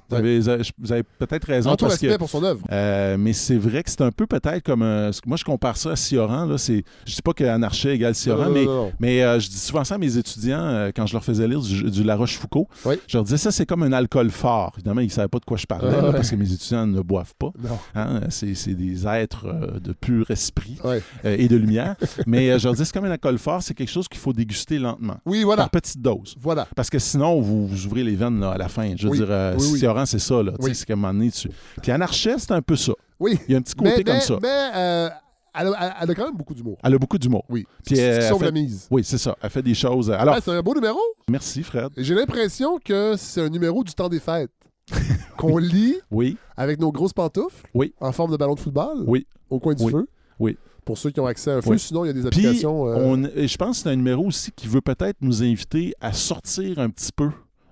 Vous avez, peut-être raison. En tout parce respect que, pour son œuvre. euh, mais c'est vrai que c'est un peu peut-être comme. un- moi, je compare ça à Sioran. Là, c'est, je dis pas qu'Anarchet égale Sioran, mais, non, non. mais euh, je dis souvent ça à mes étudiants euh, quand je leur faisais lire du, du La Rochefoucauld. Oui. Je leur disais ça, c'est comme un alcool fort. Évidemment, ils ne savaient pas de quoi je parlais là, parce que mes étudiants ne boivent pas. Hein, c'est, c'est des êtres euh, de pur esprit euh, et de lumière. mais euh, je leur dis c'est comme un alcool fort, c'est quelque chose qu'il faut déguster lentement, Oui, voilà. par petite dose. Voilà. Parce que sinon, vous, vous ouvrez les veines là, à la fin. Je veux Oui. dire, euh, Oui, c'est ça. Là. C'est qu'à un moment donné, tu... Puis Anarchiste, c'est un peu ça. Oui. Il y a un petit côté mais, comme mais- ça. mais, euh, elle, a, elle a quand même beaucoup d'humour. Elle a beaucoup d'humour. Oui. Puis, euh, elle sauve fait- la mise. Oui, c'est ça. Elle fait des choses. Alors, Ouais, c'est un beau numéro? merci, Fred. J'ai l'impression que c'est un numéro du temps des fêtes. qu'on lit Oui, avec nos grosses pantoufles Oui. en forme de ballon de football Oui. au coin du Oui. feu. Oui. Pour ceux qui ont accès à un feu, Oui. sinon il y a des Puis, applications. euh, on, et je pense que c'est un numéro aussi qui veut peut-être nous inviter à sortir un petit peu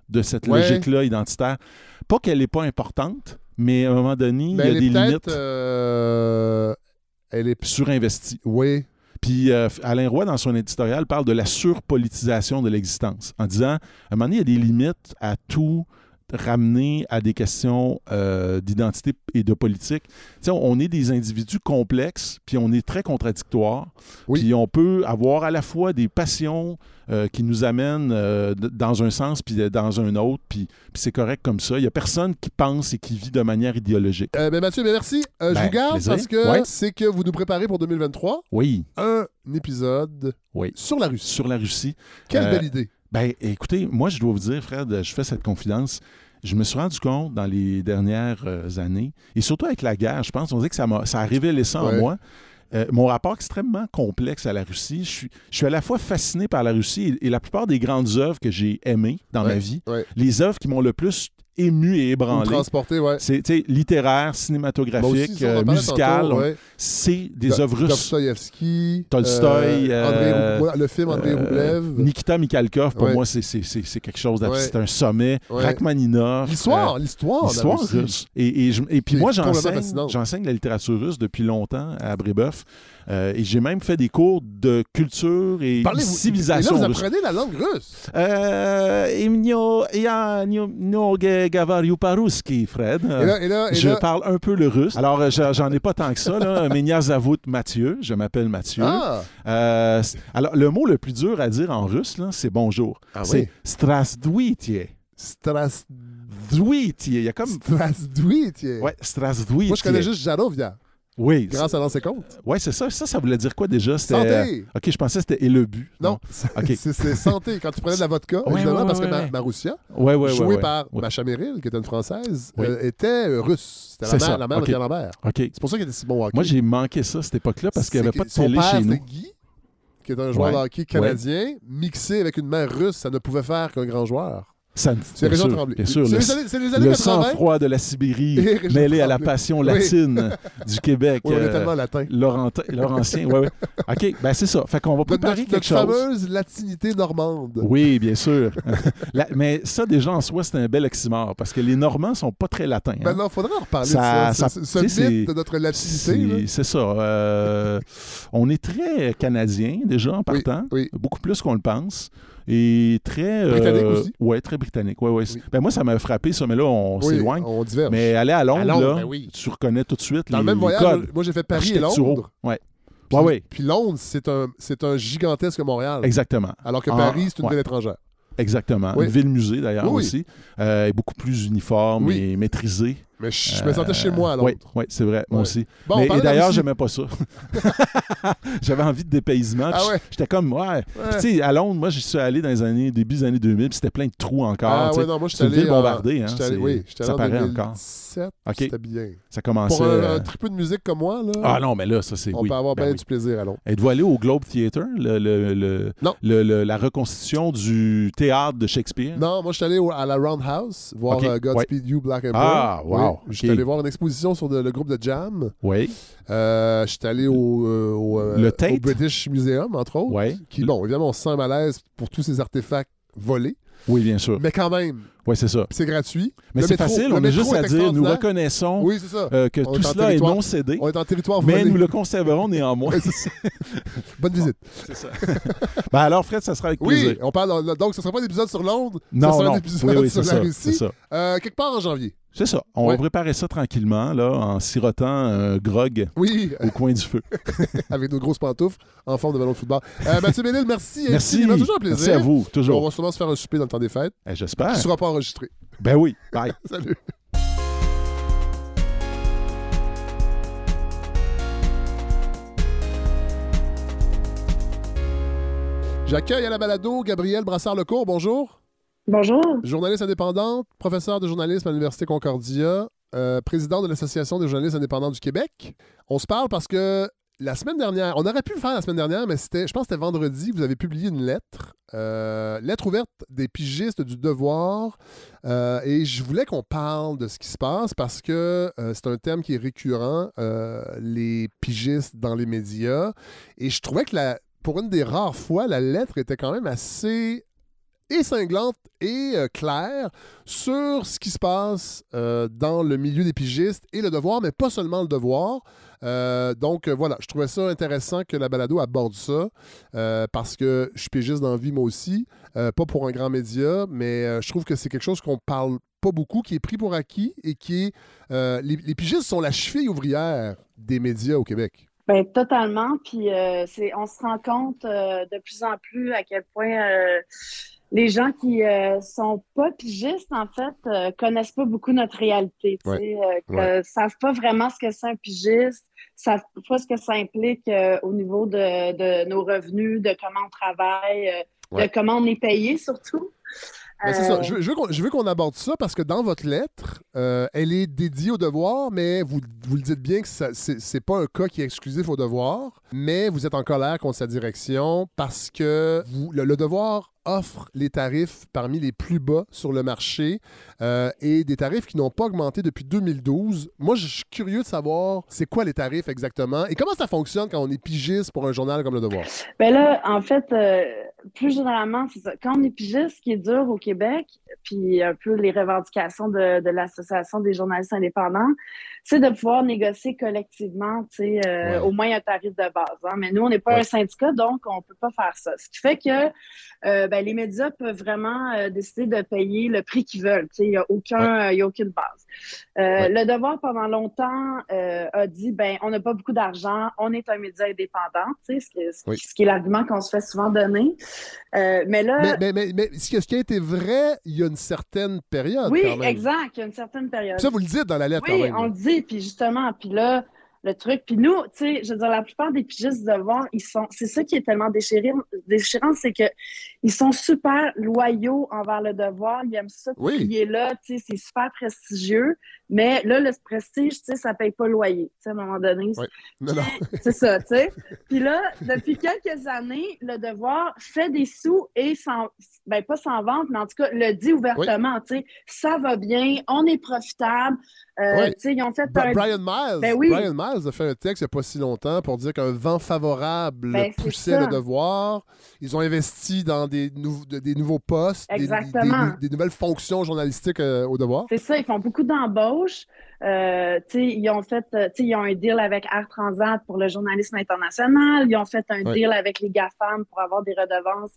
de cette Ouais. logique-là identitaire. Pas qu'elle n'est pas importante, mais à un moment donné, Ben, il y a est des limites euh, Elle est. surinvesties. Oui. Puis euh, Alain Roy, dans son éditorial, parle de la surpolitisation de l'existence, en disant, à un moment donné, il y a des limites à tout ramener à des questions euh, d'identité et de politique. Tu sais, on est des individus complexes, puis on est très contradictoires. Oui. Puis on peut avoir à la fois des passions euh, qui nous amènent euh, dans un sens puis dans un autre, puis, puis c'est correct comme ça. Il n'y a personne qui pense et qui vit de manière idéologique. Ben, Mathieu, ben, merci. Euh, je Ben, vous garde plaisir. parce que Ouais. c'est que vous nous préparez pour 2023 Oui, un épisode oui. sur la Russie. Sur la Russie. Quelle belle idée. Ben, écoutez, moi, je dois vous dire, Fred, je fais cette confidence. Je me suis rendu compte dans les dernières euh, années, et surtout avec la guerre, je pense, on dit que ça, m'a, ça a révélé ça en moi. Euh, mon rapport extrêmement complexe à la Russie. Je suis, je suis à la fois fasciné par la Russie et, et la plupart des grandes œuvres que j'ai aimées dans Ouais, ma vie, ouais. les œuvres qui m'ont le plus ému et ébranlé, transporter, ouais. c'est littéraire, aussi, cinématographique, en euh, musical, tantôt, ouais. c'est des œuvres russes. Dostoïevski. Tolstoï, euh, euh, le film Andrei Euh, Roublev. Nikita Mikhalkov, pour Ouais. moi, c'est, quelque chose. C'est un sommet. Rachmaninov. L'histoire, l'histoire. L'histoire russe. Et, et, puis moi, j'enseigne la littérature russe depuis longtemps à Brébeuf. Euh, et j'ai même fait des cours de culture et Parlez-vous. civilisation Et là, vous russe. apprenez la langue russe. Euh, Fred. Et là, et là, et je là- parle un peu le russe. Alors, euh, j'en ai pas tant que ça. Là. Zavut Mathieu. Je m'appelle Mathieu. Ah, Euh, alors, le mot le plus dur à dire en russe, là, c'est bonjour. Ah c'est oui. strasdouitie. Stras... Douitie. Il y a comme. Strasdouit. tiens. Ouais, strasdouitie. Moi, je connais juste Jarovia, Oui. grâce à Dans ses comptes. Ouais, c'est ça. Ça, ça voulait dire quoi déjà? C'était- Santé! Ok, je pensais que c'était et le but. Non, Ok. c'est santé. Quand tu prenais de la vodka, évidemment, ouais, parce que. Marussia, jouée par. Macha Merrill, qui était une Française, Oui. euh, était euh, russe. C'était la C'est mère, ça, la mère de Pierre Lambert. OK. C'est pour ça qu'il était si bon hockey. Moi, j'ai manqué ça à cette époque-là parce qu'il n'y avait pas de son télé père, chez nous. Guy, qui est un joueur Ouais. de hockey canadien, mixé avec une mère russe, ça ne pouvait faire qu'un grand joueur. Ça, C'est bien sûr. Bien sûr. C'est Le, les années, le 80. sang-froid de la Sibérie mêlé à la passion Oui. latine du Québec. Oui, on est euh, tellement latin. Laurentien, ouais, ouais. OK, ben c'est ça. Fait qu'on va préparer notre- quelque notre chose. fameuse latinité normande. Oui, bien sûr. La- mais ça, déjà, en soi, c'est un bel oxymore parce que les Normands sont pas très latins. hein. Maintenant, il faudrait en reparler Ça- de ça. ça- Ce- mythe de notre latinité. C'est ça. Euh, on est très canadien, déjà, en partant. oui. Beaucoup plus qu'on le pense. Et très. euh, Britannique aussi? Ouais, très britannique. Ouais, ouais. Oui. Ben, moi, ça m'a frappé, ça, mais là, on Oui, s'éloigne. on diverge. Mais aller à Londres, À Londres, là, ben oui. tu reconnais tout de suite Dans les, le même les voyage, codes moi j'ai fait Paris et. Londres. Ouais. Puis, Ouais, ouais. puis Londres, c'est un, c'est un gigantesque Montréal. Exactement. Alors que Ah, Paris, c'est une ouais. ville étrangère. Exactement. Oui. Une ville-musée, d'ailleurs, oui. aussi. Euh, est beaucoup plus uniforme Oui. et maîtrisée. Mais je, je me sentais chez moi à Londres. Oui, c'est vrai. Moi Ouais. aussi. Bon, Mais, et d'ailleurs, j'aimais pas ça. J'avais envie de dépaysement. Ah ouais? J'étais comme, ouais. Tu sais, à Londres, moi, j'y suis allé dans les années, début des années 2000, puis c'était plein de trous encore. Ah tu sais. ouais, non, moi, j'étais allé. bombardée, hein, j'étais allé- c'est- oui, j'étais ça allé paraît encore. 2017. OK. C'était bien. Ça commençait. Pour un, euh, un tripeux de musique comme moi, là, Ah non, mais là, ça, c'est on oui. peut avoir Ben bien oui. du plaisir à Londres. Êtes-vous allé au Globe Theatre, le, la reconstitution du théâtre de Shakespeare? Non, moi, je suis allé à la Roundhouse voir euh, Godspeed You, Black Emperor. Ah, wow, Je suis allé voir une exposition sur de- le groupe de Jam. Oui, Euh, je suis allé au, euh, au, euh, Le Tate? au British Museum, entre autres. oui. Qui, bon, évidemment, on se sent mal à l'aise pour tous ces artefacts volés. Oui, bien sûr. Mais quand même, Oui, c'est ça. c'est gratuit. Mais c'est facile, le on a métro juste est à dire, nous reconnaissons Oui, ça. euh, que On est tout cela est non cédé, On est en territoire mais nous le conserverons néanmoins. Ça. Bonne visite. c'est ça. ben alors, Fred, ça sera avec Oui, plaisir. on parle donc ce sera pas un épisode sur Londres, Non, ce sera non. un épisode Oui, oui, sur la ça, Russie. ça. Euh, quelque part en janvier. C'est ça. On Ouais. va préparer ça tranquillement, là, en sirotant un grog Oui, au coin du feu. avec nos grosses pantoufles en forme de ballon de football. Euh, Mathieu Bellil, merci. Merci. infiniment. toujours un plaisir. Merci à vous, On toujours. va sûrement se faire un souper dans le temps des fêtes Eh, qui J'espère. ne sera pas enregistré. Ben oui. Bye. Salut. J'accueille à la balado Gabriel Brassard-Lecourt. Bonjour. Bonjour. Journaliste indépendante, professeur de journalisme à l'Université Concordia, euh, président de l'Association des journalistes indépendants du Québec. On se parle parce que la semaine dernière, on aurait pu le faire la semaine dernière, mais c'était, je pense que c'était vendredi, vous avez publié une lettre, euh, lettre ouverte des pigistes du devoir, euh, et je voulais qu'on parle de ce qui se passe parce que c'est un thème qui est récurrent, les pigistes dans les médias, et je trouvais que pour une des rares fois, la lettre était quand même assez et cinglante et euh, claire sur ce qui se passe euh, dans le milieu des pigistes et le devoir, mais pas seulement le devoir. Euh, donc voilà, je trouvais ça intéressant que la balado aborde ça parce que je suis pigiste dans la vie moi aussi, pas pour un grand média, mais je trouve que c'est quelque chose qu'on parle pas beaucoup, qui est pris pour acquis et qui est... les, pigistes sont la cheville ouvrière des médias au Québec. Ben, totalement. Puis on se rend compte de plus en plus à quel point les gens qui euh, sont pas pigistes, en fait, euh, connaissent pas beaucoup notre réalité. Ouais. euh, Ouais. savent pas vraiment ce que c'est un pigiste, savent pas ce que ça implique euh, au niveau de, de nos revenus, de comment on travaille, euh, Ouais. de comment on est payé surtout. Ben, c'est ça. Je, veux- je veux qu'on, je veux qu'on aborde ça parce que dans votre lettre, euh, elle est dédiée au devoir, mais vous, vous le dites bien que ça, c'est, c'est pas un cas qui est exclusif au devoir, mais vous êtes en colère contre sa direction parce que vous, le, le devoir offre les tarifs parmi les plus bas sur le marché euh, et des tarifs qui n'ont pas augmenté depuis 2012. Moi, je suis curieux de savoir c'est quoi les tarifs exactement et comment ça fonctionne quand on est pigiste pour un journal comme Le Devoir. Ben là, en fait, euh, plus généralement, c'est ça. Quand on est pigiste, ce qui est dur au Québec, puis un peu les revendications de, de l'Association des journalistes indépendants, c'est de pouvoir négocier collectivement, tu sais, euh, Ouais. au moins un tarif de base. hein. Mais nous, on n'est pas Ouais. un syndicat, donc on peut pas faire ça. Ce qui fait que euh, ben, les médias peuvent vraiment euh, décider de payer le prix qu'ils veulent. Il n'y a, aucun, euh, il y a aucune base. Euh, Ouais. Le Devoir, pendant longtemps, euh, a dit ben on n'a pas beaucoup d'argent, on est un média indépendant, ce, qui est- ce qui- Oui. ce qui est l'argument qu'on se fait souvent donner. Euh, mais là, Mais, mais, mais, mais ce qui a été vrai, il y a une certaine période oui, quand même. exact, il y a une certaine période. Ça, vous le dites dans la lettre quand Oui, même. on le dit, puis justement, puis là, le truc, puis nous, tu sais, je veux dire, la plupart des pigistes de devoir, ils sont, c'est ça qui est tellement déchirant, déchirant c'est que ils sont super loyaux envers le devoir, ils aiment ça, Oui. il est là, tu sais, c'est super prestigieux, mais là, le prestige, tu sais, ça paye pas le loyer, tu sais, à un moment donné, Oui. Non, non. c'est ça, tu sais. Puis là, depuis quelques années, le devoir fait des sous et sans, ben pas sans vente, mais en tout cas, le dit ouvertement, tu sais, ça va bien, on est profitable. Euh, Oui. Tu sais, ils ont fait Bra- un. Brian Miles, Ben. Brian Miles a fait un texte il n'y a pas si longtemps pour dire qu'un vent favorable Ben, poussait le devoir. Ils ont investi dans des, nou- de- des nouveaux postes, des- des, Exactement. des- des nouvelles fonctions journalistiques euh, au devoir. C'est ça, ils font beaucoup d'embauches. Euh, tu sais, ils ont fait, euh, tu sais, ils ont un deal avec Air Transat pour le journalisme international. Ils ont fait un Ouais. deal avec les GAFAM pour avoir des redevances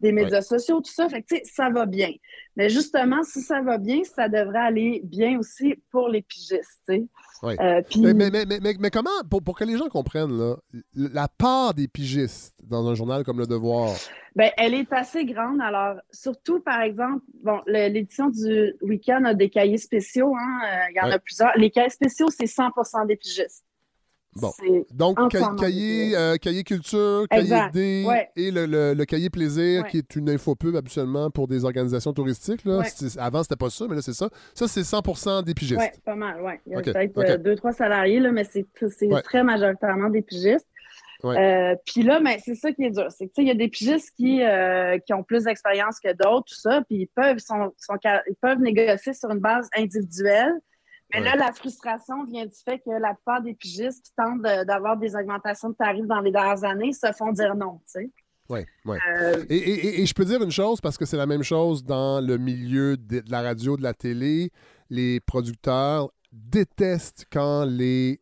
des médias sociaux, tout ça. Fait que, tu sais, ça va bien. Mais justement, si ça va bien, ça devrait aller bien aussi pour les pigistes, tu sais. Ouais. Euh, puis- Mais, mais, mais, mais- comment, pour, pour que les gens comprennent, là, la part des pigistes dans un journal comme Le Devoir, Ben, elle est assez grande. Alors, surtout, par exemple, bon, l'édition du week-end a des cahiers spéciaux. Hein, euh, il y en Ouais. a plusieurs. Les cahiers spéciaux, c'est 100 des pigistes. Bon. Donc ca- cahier, euh, cahier culture, cahier. D Ouais. et le, le- le cahier plaisir, Ouais. qui est une infopub absolument pour des organisations touristiques. Là. Ouais. Avant, c'était pas ça, mais là, c'est ça. Ça, c'est 100 des pigistes. Oui, pas mal, oui. Il y a peut-être ok. euh, deux, trois salariés, là, mais c'est très majoritairement des pigistes. Euh, Puis là, ben, c'est ça qui est dur. C'est que, tu sais, il y a des pigistes qui, euh, qui ont plus d'expérience que d'autres, tout ça, puis ils peuvent, sont, sont ca- ils peuvent négocier sur une base individuelle. Mais Ouais. là, la frustration vient du fait que la plupart des pigistes qui tentent de- d'avoir des augmentations de tarifs dans les dernières années se font dire non, tu sais. Ouais, ouais. Euh, Et, et- et- et je peux dire une chose, parce que c'est la même chose dans le milieu de, de la radio, de la télé. Les producteurs détestent quand les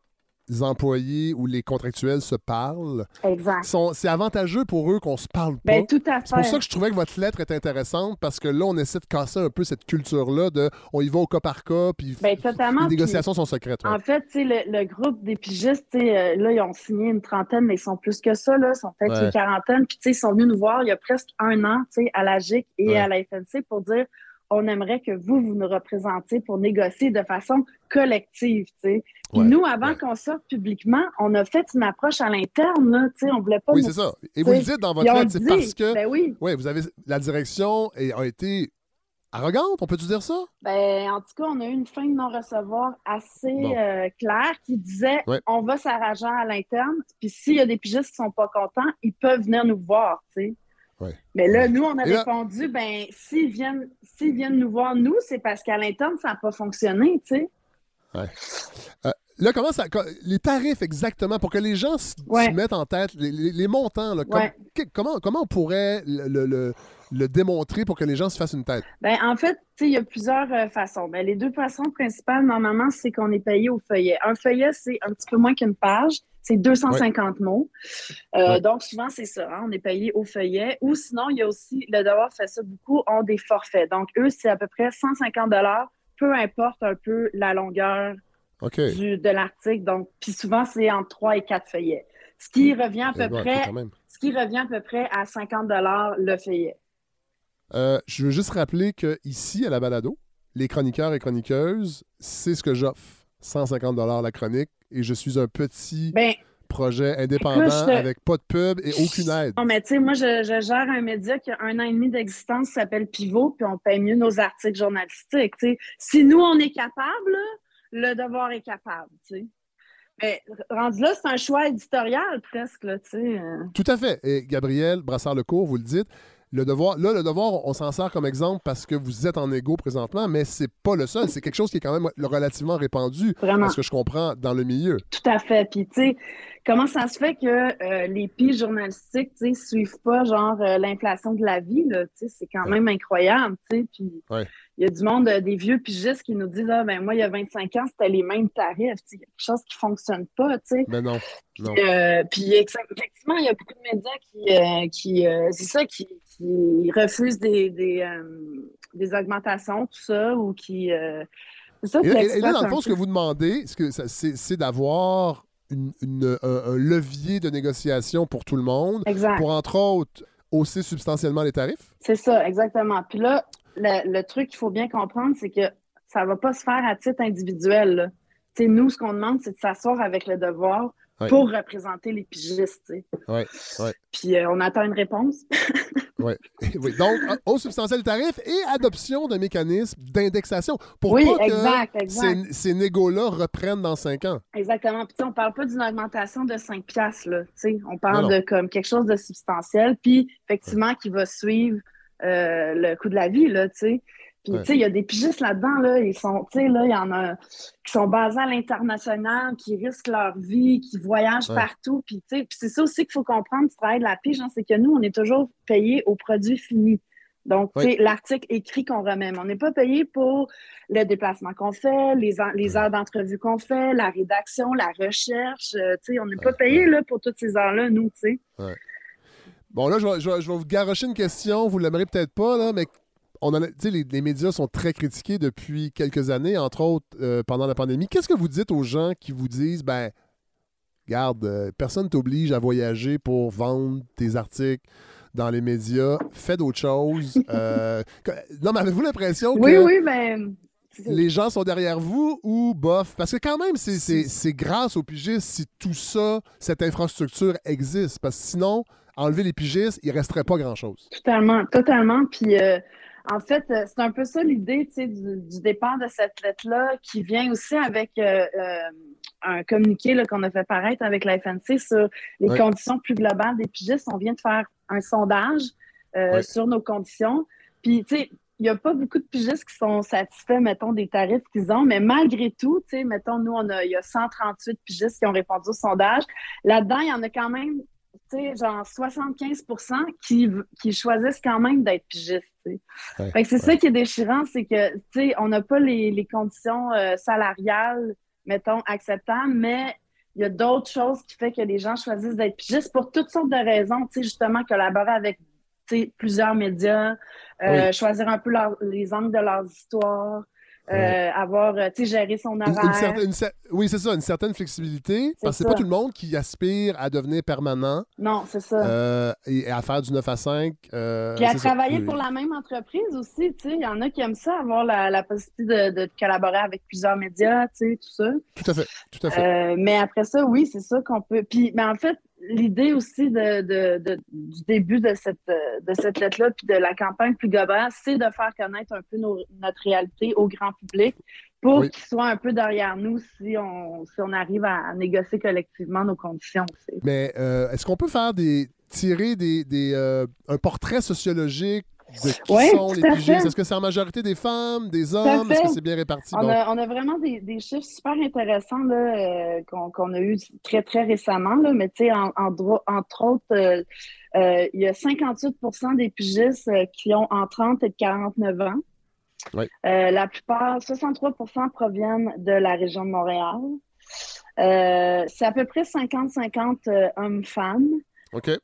employés ou les contractuels se parlent. exact. C'est avantageux pour eux qu'on se parle pas. Ben, tout à fait. c'est pour ça que je trouvais que votre lettre est intéressante, parce que là, on essaie de casser un peu cette culture-là de on y va au cas par cas, puis Ben, les négociations sont secrètes. ouais. En fait, tu sais, le, le groupe des pigistes, euh, là, ils ont signé une trentaine, mais ils sont plus que ça, là. Ils sont peut-être Ouais. une quarantaine. Puis, tu sais, ils sont venus nous voir il y a presque un an, tu sais, à la GIC et Ouais. à la FNC pour dire on aimerait que vous, vous nous représentiez pour négocier de façon collective, Ouais, nous, avant ouais. qu'on sorte publiquement, on a fait une approche à l'interne, on voulait pas... Oui, nous- c'est ça. Et vous le dites dans votre lettre, le c'est parce que Ben oui. ouais, vous avez la direction a été arrogante, on peut-tu dire ça? Ben, en tout cas, on a eu une fin de non-recevoir assez Bon. euh, claire qui disait Ouais. on va s'arranger à l'interne, puis s'il y a des pigistes qui sont pas contents, ils peuvent venir nous voir. Ouais. Mais là, nous, on a Et là- répondu ben, s'ils viennent, s'ils viennent nous voir, nous, c'est parce qu'à l'interne, ça n'a pas fonctionné, tu sais. Là, comment ça. Les tarifs exactement, pour que les gens se mettent en tête les, les- les montants, là, que- comment, comment on pourrait le, le- le- le démontrer pour que les gens se fassent une tête? Ben, en fait, tu sais, il y a plusieurs euh, façons. Ben, les deux façons principales, normalement, c'est qu'on est payé au feuillet. Un feuillet, c'est un petit peu moins qu'une page. C'est 250 mots. Euh, Ouais. Donc, souvent, c'est ça. hein, on est payé au feuillet. Ou sinon, il y a aussi, le devoir fait ça beaucoup, ont des forfaits. Donc, eux, c'est à peu près 150 peu importe un peu la longueur du, de l'article. Donc, puis souvent, c'est entre 3 et 4 feuillets. Ce qui revient à Eh peu ben, près, ce qui revient à peu près à 50 le feuillet. Euh, je veux juste rappeler que ici à la balado, les chroniqueurs et chroniqueuses, c'est ce que j'offre. 150 la chronique et je suis un petit Ben, projet indépendant écoute, avec pas de pub et aucune aide. Non, mais tu sais, moi, je, je gère un média qui a un an et demi d'existence qui s'appelle Pivot, puis on paye mieux nos articles journalistiques. Si nous, on est capable, le devoir est capable. tu sais. Mais rendu là, c'est un choix éditorial presque. Là, tu sais. euh. Tout à fait. Et Gabriel Brassard-Lecourt, vous le dites, le devoir, là, le devoir, on s'en sert comme exemple parce que vous êtes en égo présentement, mais c'est pas le seul. C'est quelque chose qui est quand même relativement répandu, Vraiment. parce que je comprends, dans le milieu. Tout à fait. Puis, tu sais, comment ça se fait que euh, les piges journalistiques, tu sais, suivent pas, genre, euh, l'inflation de la vie, là, tu sais, c'est quand Ouais. même incroyable, tu sais. Puis, il Ouais. y a du monde, euh, des vieux pigistes qui nous disent, ah, ben, moi, il y a 25 ans, c'était les mêmes tarifs, tu sais, quelque chose qui fonctionne pas, tu sais. Mais non, non. Puis effectivement, il y a beaucoup de médias qui, qui c'est ça, qui, qui refusent des, des, euh, des augmentations, tout ça, ou qui. euh, ça, Et, qui et- et là, dans le fond, ce que vous demandez, c'est d'avoir une- une- un, un levier de négociation pour tout le monde, Exact. pour, entre autres, hausser substantiellement les tarifs? C'est ça, exactement. Puis là, le, le truc qu'il faut bien comprendre, c'est que ça va pas se faire à titre individuel. nous, ce qu'on demande, c'est de s'asseoir avec le devoir pour représenter les pigistes. Ouais, ouais. Puis euh, on attend une réponse. Ouais. oui. Donc, hausse substantielle des tarifs et adoption d'un mécanisme d'indexation pour oui, pas que exact, ces, ces négos-là reprennent dans cinq ans. Exactement. Puis, tu sais, on parle pas d'une augmentation de 5 piastres, là. Tu sais, on parle Non, non. de comme quelque chose de substantiel, puis effectivement qui va suivre euh, le coût de la vie, là, tu sais. Puis, Ouais. tu sais, il y a des pigistes là-dedans, là, ils sont, tu sais, là, il y en a qui sont basés à l'international, qui risquent leur vie, qui voyagent Ouais. partout, puis, tu sais, c'est ça aussi qu'il faut comprendre du travail de la pige, hein, c'est que nous, on est toujours payé au produit fini. Donc, sais, l'article écrit qu'on remet, on n'est pas payé pour le déplacement qu'on fait, les, les heures d'entrevue qu'on fait, la rédaction, la recherche. euh, tu sais, on n'est pas payé là, pour toutes ces heures-là, nous, tu sais. Bon, là, je vais, je vais- je vais vous garocher une question. Vous l'aimerez peut-être pas, là, mais on en a- les, les médias sont très critiqués depuis quelques années, entre autres euh, pendant la pandémie. Qu'est-ce que vous dites aux gens qui vous disent, ben, garde, euh, personne t'oblige à voyager pour vendre tes articles dans les médias, fais d'autres choses. Euh, non, mais avez-vous l'impression Oui, que oui, ben. c'est ça. les gens sont derrière vous ou bof? Parce que quand même, c'est grâce aux pigistes si tout ça, cette infrastructure existe. Parce que sinon, enlever les pigistes, il ne resterait pas grand-chose. Totalement, totalement. Puis, euh, en fait, euh, c'est un peu ça l'idée, du, du départ de cette lettre-là, qui vient aussi avec euh, euh, un communiqué qu'on a fait paraître avec la FNC sur les conditions plus globales des pigistes. On vient de faire un sondage euh, sur nos conditions. Puis, tu sais, il n'y a pas beaucoup de pigistes qui sont satisfaits, mettons, des tarifs qu'ils ont, mais malgré tout, tu sais, mettons, nous, on a, il y a 138 pigistes qui ont répondu au sondage. Là-dedans, il y en a quand même, genre 75 qui, qui choisissent quand même d'être pigistes. Ouais, Fait c'est ça qui est déchirant, c'est que, tu sais, on n'a pas les, les conditions euh, salariales, mettons, acceptables, mais il y a d'autres choses qui font que les gens choisissent d'être pigistes pour toutes sortes de raisons, tu sais, justement, collaborer avec plusieurs médias, euh, choisir un peu leur- les angles de leurs histoires, Ouais. avoir, euh, tu sais, gérer son horaire. une certaine- une cer- oui, c'est ça, une certaine flexibilité. Parce que c'est pas tout le monde qui aspire à devenir permanent Non, c'est ça. euh, et à faire du 9 à 5. euh, Puis à ça. travailler Oui. pour la même entreprise aussi, tu sais, il y en a qui aiment ça, avoir la, la possibilité de, de collaborer avec plusieurs médias, tu sais, tout ça. Tout à fait, tout à fait. Euh, mais après ça, oui, c'est ça qu'on peut. Puis, mais en fait, l'idée aussi de, de- de- du début de cette, de cette lettre-là, puis de la campagne plus globale, c'est de faire connaître un peu nos- notre réalité au grand public pour Oui. qu'il soit un peu derrière nous si on, si on arrive à, à négocier collectivement nos conditions. tu sais. Mais euh, est-ce qu'on peut faire des tirer des, des, euh, un portrait sociologique de qui Ouais, sont les pigistes? Est-ce que c'est en majorité des femmes, des hommes? Est-ce que c'est bien réparti? On Bon. a, on a vraiment des, des chiffres super intéressants là, euh, qu'on qu'on a eu très, très récemment. Là, mais tu sais, en, en dro- entre autres, euh, euh, il y a 58% des pigistes qui ont entre 30 et 49 ans. La plupart, 63% proviennent de la région de Montréal. C'est à peu près 50-50 euh, hommes-femmes.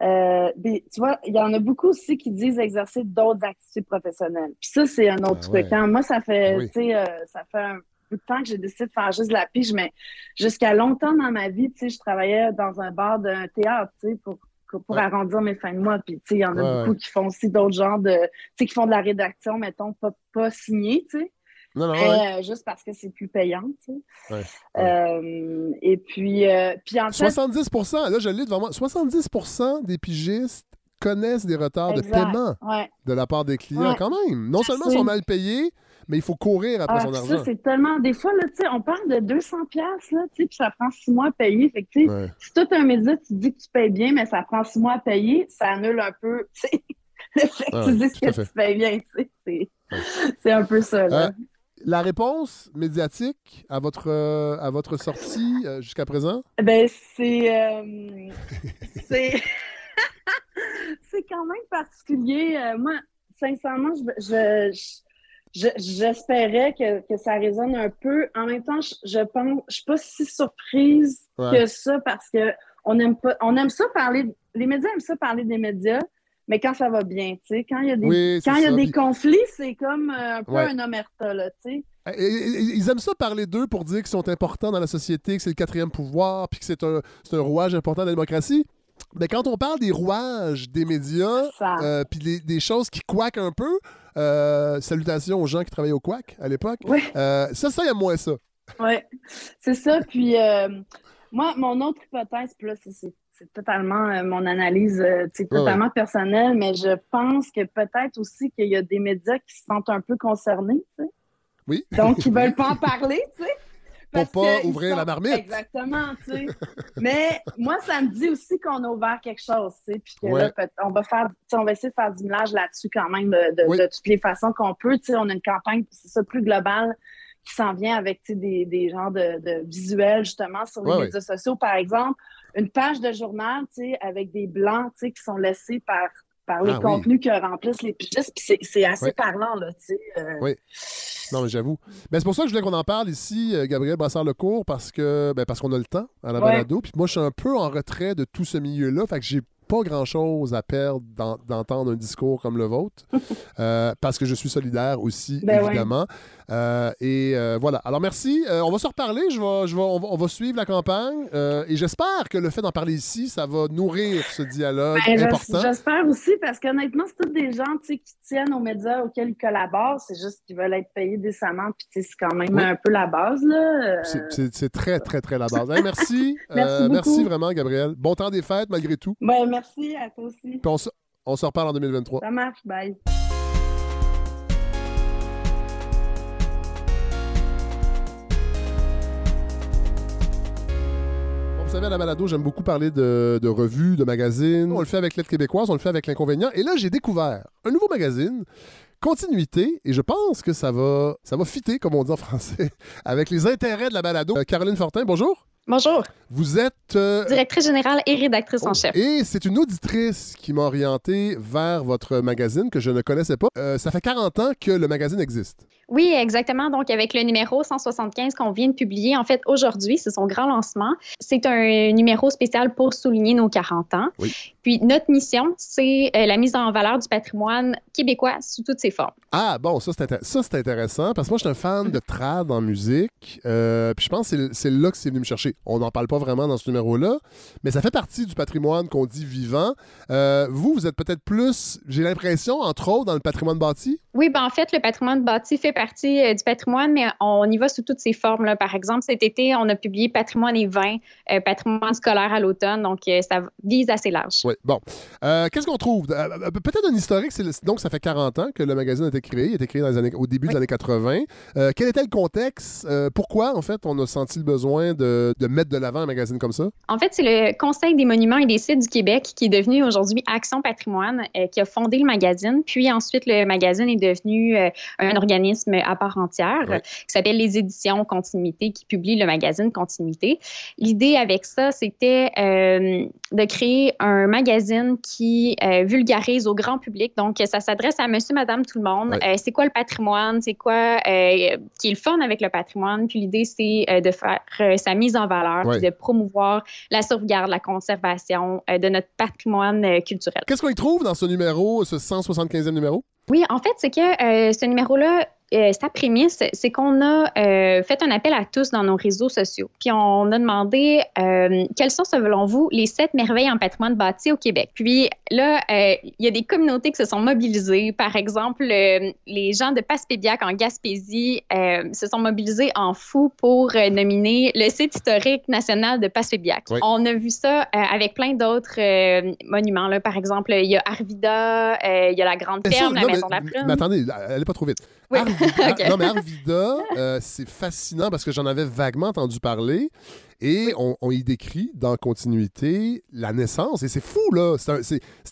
Euh, tu vois, il y en a beaucoup aussi qui disent exercer d'autres activités professionnelles. Puis ça, c'est un autre Ah truc. ouais. hein. Moi, ça fait, oui. tu sais, euh, ça fait un bout de temps que j'ai décidé de faire juste de la pige, mais jusqu'à longtemps dans ma vie, tu sais, je travaillais dans un bar d'un théâtre, tu sais, pour pour Ouais. arrondir mes fins de mois. Puis, tu sais, il y en a Ouais, beaucoup qui font aussi d'autres genres de, tu sais, qui font de la rédaction, mettons, pas, pas signé, tu sais. Non, non, ouais. euh, juste parce que c'est plus payant, tu sais. Ouais, Euh, et puis, euh, puis en fait, 70% là, je l'ai devant moi. 70% des pigistes connaissent des retards de paiement ouais. de la part des clients, Ouais. quand même. Non seulement ils sont mal payés, mais il faut courir après Ah, son argent. ça, c'est tellement. Des fois, là, tu sais, on parle de 200 pièces là, tu sais, puis ça prend six mois à payer. Fait que, tu sais, Ouais. si tout un média, tu dis que tu payes bien, mais ça prend six mois à payer, ça annule un peu, tu sais, le fait que Ah tu à que tu payes bien, tu sais. C'est c'est un peu ça, là. Euh, La réponse médiatique à votre, euh, à votre sortie euh, jusqu'à présent? Ben, c'est. euh, c'est. c'est quand même particulier. Moi, sincèrement, je. je- je- j'espérais que, que ça résonne un peu. En même temps, je, je pense, je suis pas si surprise Ouais. que ça parce que on aime pas, on aime ça parler, les médias aiment ça parler des médias, mais quand ça va bien, tu sais, quand il y a des, Oui, quand il y a des Puis- conflits, c'est comme euh, un peu Ouais. un omerta, là, tu sais. Et- et- et- Ils aiment ça parler d'eux pour dire qu'ils sont importants dans la société, que c'est le quatrième pouvoir, puis que c'est un, un rouage important de la démocratie. Mais quand on parle des rouages des médias, euh, puis des choses qui quackent un peu, euh, salutations aux gens qui travaillaient au quack à l'époque, Ouais. euh, ça, ça, il y a moins ça. Oui, c'est ça. Puis moi, mon autre hypothèse, puis là, c'est- c'est totalement euh, mon analyse, euh, c'est Ouais, totalement personnelle, mais je pense que peut-être aussi qu'il y a des médias qui se sentent un peu concernés, tu sais. Oui. Donc, ils veulent pas en parler, tu sais. Pour pas ouvrir la marmite. Exactement, tu sais. Mais moi, ça me dit aussi qu'on a ouvert quelque chose, tu sais, puis que Ouais. là, on va faire, on va essayer de faire du millage là-dessus quand même de, de- Oui. de toutes les façons qu'on peut, tu sais. On a une campagne, c'est ça, plus globale qui s'en vient avec, tu sais, des, des genres de, de visuels, justement, sur les Ouais, ouais. médias sociaux. Par exemple, une page de journal, tu sais, avec des blancs, tu sais, qui sont laissés par par les Ah oui. contenus que remplissent les pigistes, puis c'est- c'est assez parlant, là, tu sais. euh, Oui. Non, mais j'avoue. Ben, c'est pour ça que je voulais qu'on en parle ici, euh, Gabriel Brassard-Lecourt, parce que ben, parce qu'on a le temps à la balado. Puis moi, je suis un peu en retrait de tout ce milieu-là. Fait que j'ai pas grand-chose à perdre d'en- d'entendre un discours comme le vôtre, euh, parce que je suis solidaire aussi, Ben ouais. évidemment. Euh, et euh, voilà. Alors, merci. On va se reparler. Je vais, je vais, on, va, on va suivre la campagne. et j'espère que le fait d'en parler ici, ça va nourrir ce dialogue Ben, important. J'espère aussi, parce qu'honnêtement, c'est tous des gens qui tiennent aux médias auxquels ils collaborent. C'est juste qu'ils veulent être payés décemment. Puis c'est quand même Oui. un peu la base. Là. C'est- très, très, très la base. Hey, merci. Merci vraiment, Gabriel. Bon temps des fêtes, malgré tout. Ben, merci à toi aussi. Puis on se, on se reparle en 2023. Ça marche. Bye. Vous savez, à la balado, j'aime beaucoup parler de, de revues, de magazines. On le fait avec l'aide québécoise, on le fait avec l'inconvénient. Et là, j'ai découvert un nouveau magazine, Continuité, et je pense que ça va, ça va fitter, comme on dit en français, avec les intérêts de la balado. Euh, Caroline Fortin, bonjour. Bonjour, Vous êtes... euh, directrice générale et rédactrice Oh, en chef. Et c'est une auditrice qui m'a orienté vers votre magazine que je ne connaissais pas. Euh, ça fait 40 ans que le magazine existe. Oui, exactement. Donc, avec le numéro 175 qu'on vient de publier, en fait, aujourd'hui, c'est son grand lancement. C'est un numéro spécial pour souligner nos 40 ans. Oui. Puis, notre mission, c'est euh, la mise en valeur du patrimoine québécois sous toutes ses formes. Ah, bon, ça c'est, intér- intéressant parce que moi, je suis un fan de trad en musique. euh, puis je pense que c'est, c'est là que c'est venu me chercher. On n'en parle pas vraiment dans ce numéro-là, mais ça fait partie du patrimoine qu'on dit vivant. Euh, vous, vous êtes peut-être plus, j'ai l'impression, entre autres, dans le patrimoine bâti? Oui, ben en fait, le patrimoine bâti fait partie euh, du patrimoine, mais on y va sous toutes ses formes. Là. Par exemple, cet été, on a publié patrimoine et vin, euh, patrimoine scolaire à l'automne, donc euh, ça vise assez large. Oui, bon. Euh, Qu'est-ce qu'on trouve? Peut-être un historique, donc ça fait 40 ans que le magazine a été créé. Il a été créé dans les années, au début des années 80. Euh, quel était le contexte? Pourquoi, en fait, on a senti le besoin de, de mettre de l'avant un magazine comme ça? En fait, c'est le Conseil des monuments et des sites du Québec qui est devenu aujourd'hui Action Patrimoine, qui a fondé le magazine. Puis ensuite, le magazine est devenu un organisme à part entière qui s'appelle les Éditions Continuité, qui publie le magazine Continuité. L'idée avec ça, c'était euh, de créer un magazine qui euh, vulgarise au grand public. Donc, ça s'adresse à monsieur, madame, tout le monde. Euh, c'est quoi le patrimoine? C'est quoi qui est le fun avec le patrimoine? Puis l'idée, c'est de faire sa mise en valeur, puis de promouvoir la sauvegarde, la conservation de notre patrimoine culturel. Qu'est-ce qu'on y trouve dans ce numéro, ce 175e numéro? Oui, en fait, c'est que euh, ce numéro-là, euh, sa prémisse, c'est qu'on a euh, fait un appel à tous dans nos réseaux sociaux. Puis on a demandé euh, quelles sont, selon vous, les sept merveilles en patrimoine bâti au Québec? Puis là, euh, il y a des communautés qui se sont mobilisées. Par exemple, euh, les gens de Passepébiac en Gaspésie euh, se sont mobilisés en fou pour euh, nominer le site historique national de Passepébiac. Oui. On a vu ça euh, avec plein d'autres euh, monuments. Là. Par exemple, il y a Arvida, euh, il y a la Grande Ferme, la Maison la Plume. Mais attendez, allez pas trop vite. Oui. Arvida-. Non, mais Arvida, euh, c'est fascinant parce que j'en avais vaguement entendu parler. Et on, on y décrit dans continuité la naissance. Et c'est fou, là. C'est un,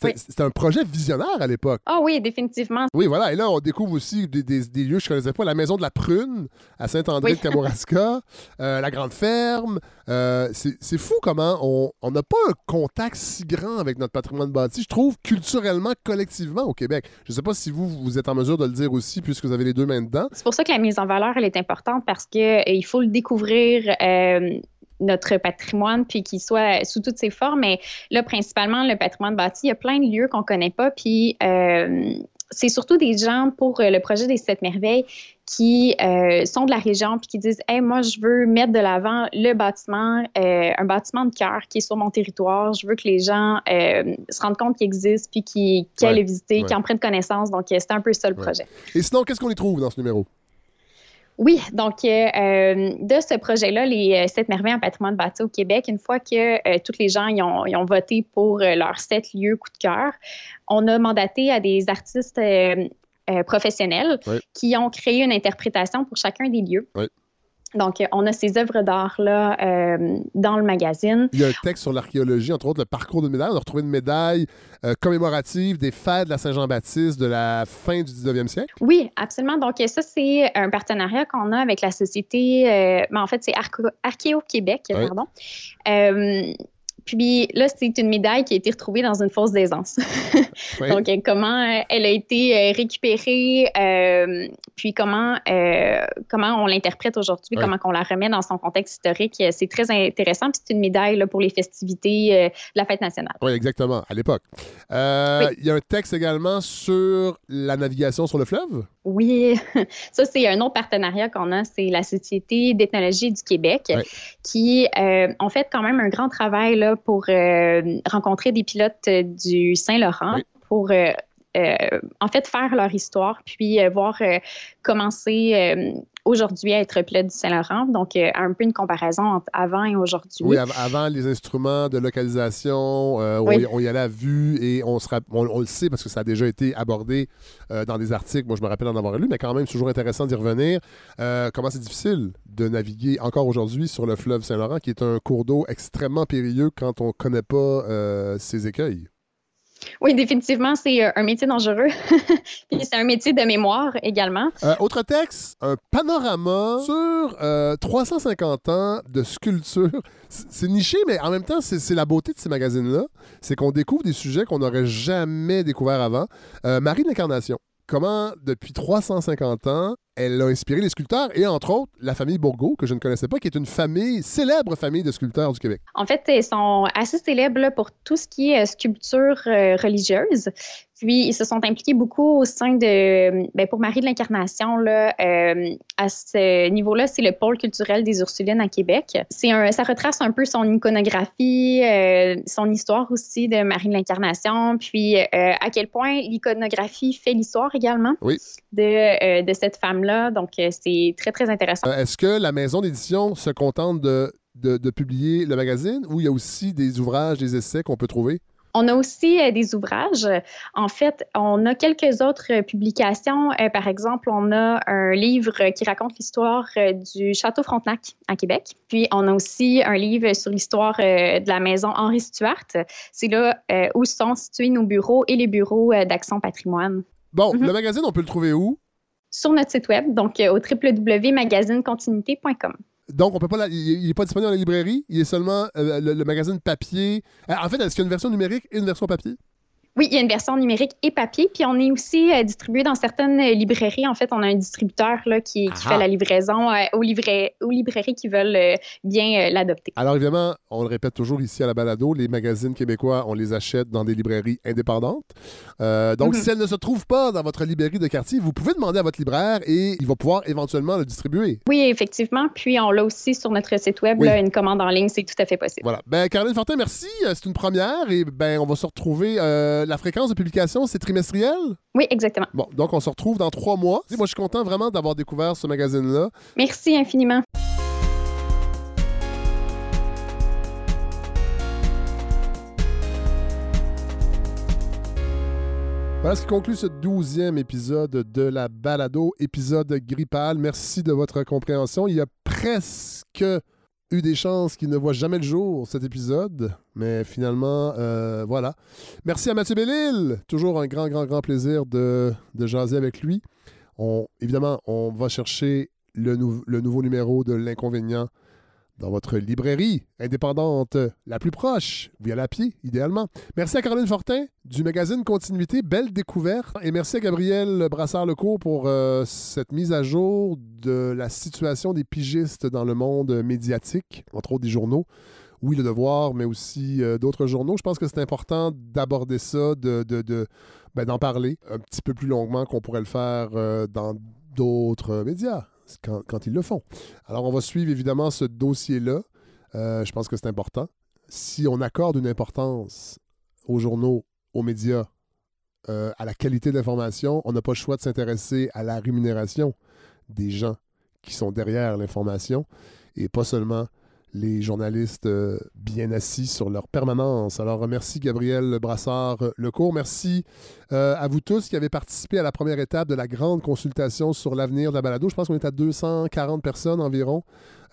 Oui. un projet visionnaire à l'époque. Ah oui, définitivement. Oui, voilà. Et là, on découvre aussi des, des- des lieux que je ne connaissais pas. La Maison de la Prune à Saint-André Oui. de Kamouraska, euh, la Grande Ferme. Euh, c'est fou comment on on n'a pas un contact si grand avec notre patrimoine bâti, je trouve, culturellement, collectivement au Québec. Je ne sais pas si vous, vous êtes en mesure de le dire aussi, puisque vous avez les deux mains dedans. C'est pour ça que la mise en valeur, elle est importante parce que euh, il faut le découvrir. euh, notre patrimoine, puis qu'il soit sous toutes ses formes. Mais là, principalement, le patrimoine bâti, il y a plein de lieux qu'on connaît pas. Puis euh, c'est surtout des gens pour euh, le projet des Sept Merveilles qui euh, sont de la région puis qui disent Hey, moi, je veux mettre de l'avant le bâtiment, euh, un bâtiment de cœur qui est sur mon territoire. Je veux que les gens euh, se rendent compte qu'il existe puis qu'ils qu'ils aillent Ouais, le visiter, ouais. qu'ils en prennent connaissance. Donc, euh, c'est un peu ça le Ouais. projet. Et sinon, qu'est-ce qu'on y trouve dans ce numéro? Oui, donc euh, euh, de ce projet-là, les euh, sept merveilles en patrimoine bâti au Québec, une fois que euh, tous les gens y ont, y ont voté pour euh, leurs sept lieux coup de cœur, on a mandaté à des artistes professionnels Oui. qui ont créé une interprétation pour chacun des lieux. Oui. Donc, euh, on a ces œuvres d'art-là euh, dans le magazine. Il y a un texte sur l'archéologie, entre autres le parcours de médaille. On a retrouvé une médaille euh, commémorative des fêtes de la Saint-Jean-Baptiste de la fin du 19e siècle. Oui, absolument. Donc, euh, ça, c'est un partenariat qu'on a avec la société, euh, ben, en fait, c'est Archéo-Québec, pardon. Puis là, c'est une médaille qui a été retrouvée dans une fosse d'aisance. Oui. Donc, euh, comment euh, elle a été euh, récupérée, euh, puis comment, euh, comment on l'interprète aujourd'hui, Oui. comment on la remet dans son contexte historique. C'est très intéressant. Puis c'est une médaille là, pour les festivités euh, de la fête nationale. Oui, exactement, à l'époque. Oui. Il y a un texte également sur la navigation sur le fleuve? Oui, ça c'est un autre partenariat qu'on a, c'est la Société d'ethnologie du Québec, qui ont fait quand même un grand travail là, pour euh, rencontrer des pilotes euh, du Saint-Laurent Oui. pour euh, en fait faire leur histoire, puis euh, voir euh, commencer aujourd'hui à être pilote du Saint-Laurent. Donc euh, un peu une comparaison entre avant et aujourd'hui. Oui, av- avant les instruments de localisation, euh, on, y, on y allait à vue et on, se rapp- on, on le sait parce que ça a déjà été abordé euh, dans des articles. Moi, je me rappelle en avoir lu, mais quand même, c'est toujours intéressant d'y revenir. Euh, comment c'est difficile de naviguer encore aujourd'hui sur le fleuve Saint-Laurent, qui est un cours d'eau extrêmement périlleux quand on ne connaît pas ses écueils? Oui, définitivement, c'est euh, un métier dangereux. c'est un métier de mémoire également. Euh, autre texte, un panorama sur euh, 350 ans de sculpture. C'est niché, mais en même temps, c'est la beauté de ces magazines-là. C'est qu'on découvre des sujets qu'on n'aurait jamais découverts avant. Euh, Marie de l'Incarnation. Comment, depuis 350 ans, elle a inspiré les sculpteurs et entre autres la famille Bourgault, que je ne connaissais pas, qui est une famille, célèbre famille de sculpteurs du Québec. En fait, ils sont assez célèbres pour tout ce qui est euh, sculpture euh, religieuse. Puis, ils se sont impliqués beaucoup au sein de, ben, pour Marie de l'Incarnation, là, euh, à ce niveau-là, c'est le pôle culturel des Ursulines à Québec. C'est un, ça retrace un peu son iconographie, euh, son histoire aussi de Marie de l'Incarnation, puis euh, à quel point l'iconographie fait l'histoire également Oui. de, de cette femme-là. Donc, c'est très, très intéressant. Est-ce que la maison d'édition se contente de, de, de publier le magazine ou il y a aussi des ouvrages, des essais qu'on peut trouver? On a aussi euh, des ouvrages. En fait, on a quelques autres euh, publications. Euh, par exemple, on a un livre qui raconte l'histoire du Château Frontenac à Québec. Puis, on a aussi un livre sur l'histoire de la maison Henri Stuart. C'est là où sont situés nos bureaux et les bureaux d'Action Patrimoine. Bon, Mhm. le magazine, on peut le trouver où? Sur notre site web, donc au www.magazinecontinuité.com. Donc, on peut pas la- il n'est pas disponible dans la librairie. Il est seulement euh, le, le magazine papier. Euh, en fait, est-ce qu'il y a une version numérique et une version papier? Oui, il y a une version numérique et papier, puis on est aussi euh, distribué dans certaines euh, librairies. En fait, on a un distributeur là, qui, qui Ah. fait la livraison euh, aux, librairies qui veulent euh, bien l'adopter. Alors, évidemment, on le répète toujours ici à la balado, les magazines québécois, on les achète dans des librairies indépendantes. Donc, Mhm. si elles ne se trouvent pas dans votre librairie de quartier, vous pouvez demander à votre libraire et il va pouvoir éventuellement le distribuer. Oui, effectivement. Puis on l'a aussi sur notre site web, Oui. là, une commande en ligne, c'est tout à fait possible. Voilà. Ben, Caroline Fortin, merci. C'est une première et ben, on va se retrouver. La fréquence de publication, c'est trimestriel? Oui, exactement. Bon, donc on se retrouve dans trois mois. Moi, je suis content vraiment d'avoir découvert ce magazine-là. Merci infiniment. Voilà ce qui conclut ce douzième épisode de la balado, épisode grippal. Merci de votre compréhension. Il y a presque eu des chances qu'il ne voit jamais le jour, cet épisode. Mais finalement, euh, voilà. Merci à Mathieu Bellil. Toujours un grand, grand, grand plaisir de, jaser avec lui. On, évidemment, on va chercher le nouveau numéro de l'inconvénient dans votre librairie indépendante la plus proche. À pied, idéalement. Merci à Caroline Fortin du magazine Continuité. Belle découverte. Et merci à Gabriel Brassard-Lecourt pour euh, cette mise à jour de la situation des pigistes dans le monde médiatique, entre autres des journaux. Oui, Le Devoir, mais aussi euh, d'autres journaux. Je pense que c'est important d'aborder ça, de- ben, d'en parler un petit peu plus longuement qu'on pourrait le faire euh, dans d'autres médias quand, ils le font. Alors, on va suivre évidemment ce dossier-là. Euh, je pense que c'est important. Si on accorde une importance aux journaux, aux médias, euh, à la qualité de l'information, on n'a pas le choix de s'intéresser à la rémunération des gens qui sont derrière l'information et pas seulement les journalistes euh, bien assis sur leur permanence. Alors, merci Gabriel Brassard-Lecourt. Merci euh, à vous tous qui avez participé à la première étape de la grande consultation sur l'avenir de la balado. Je pense qu'on est à 240 personnes environ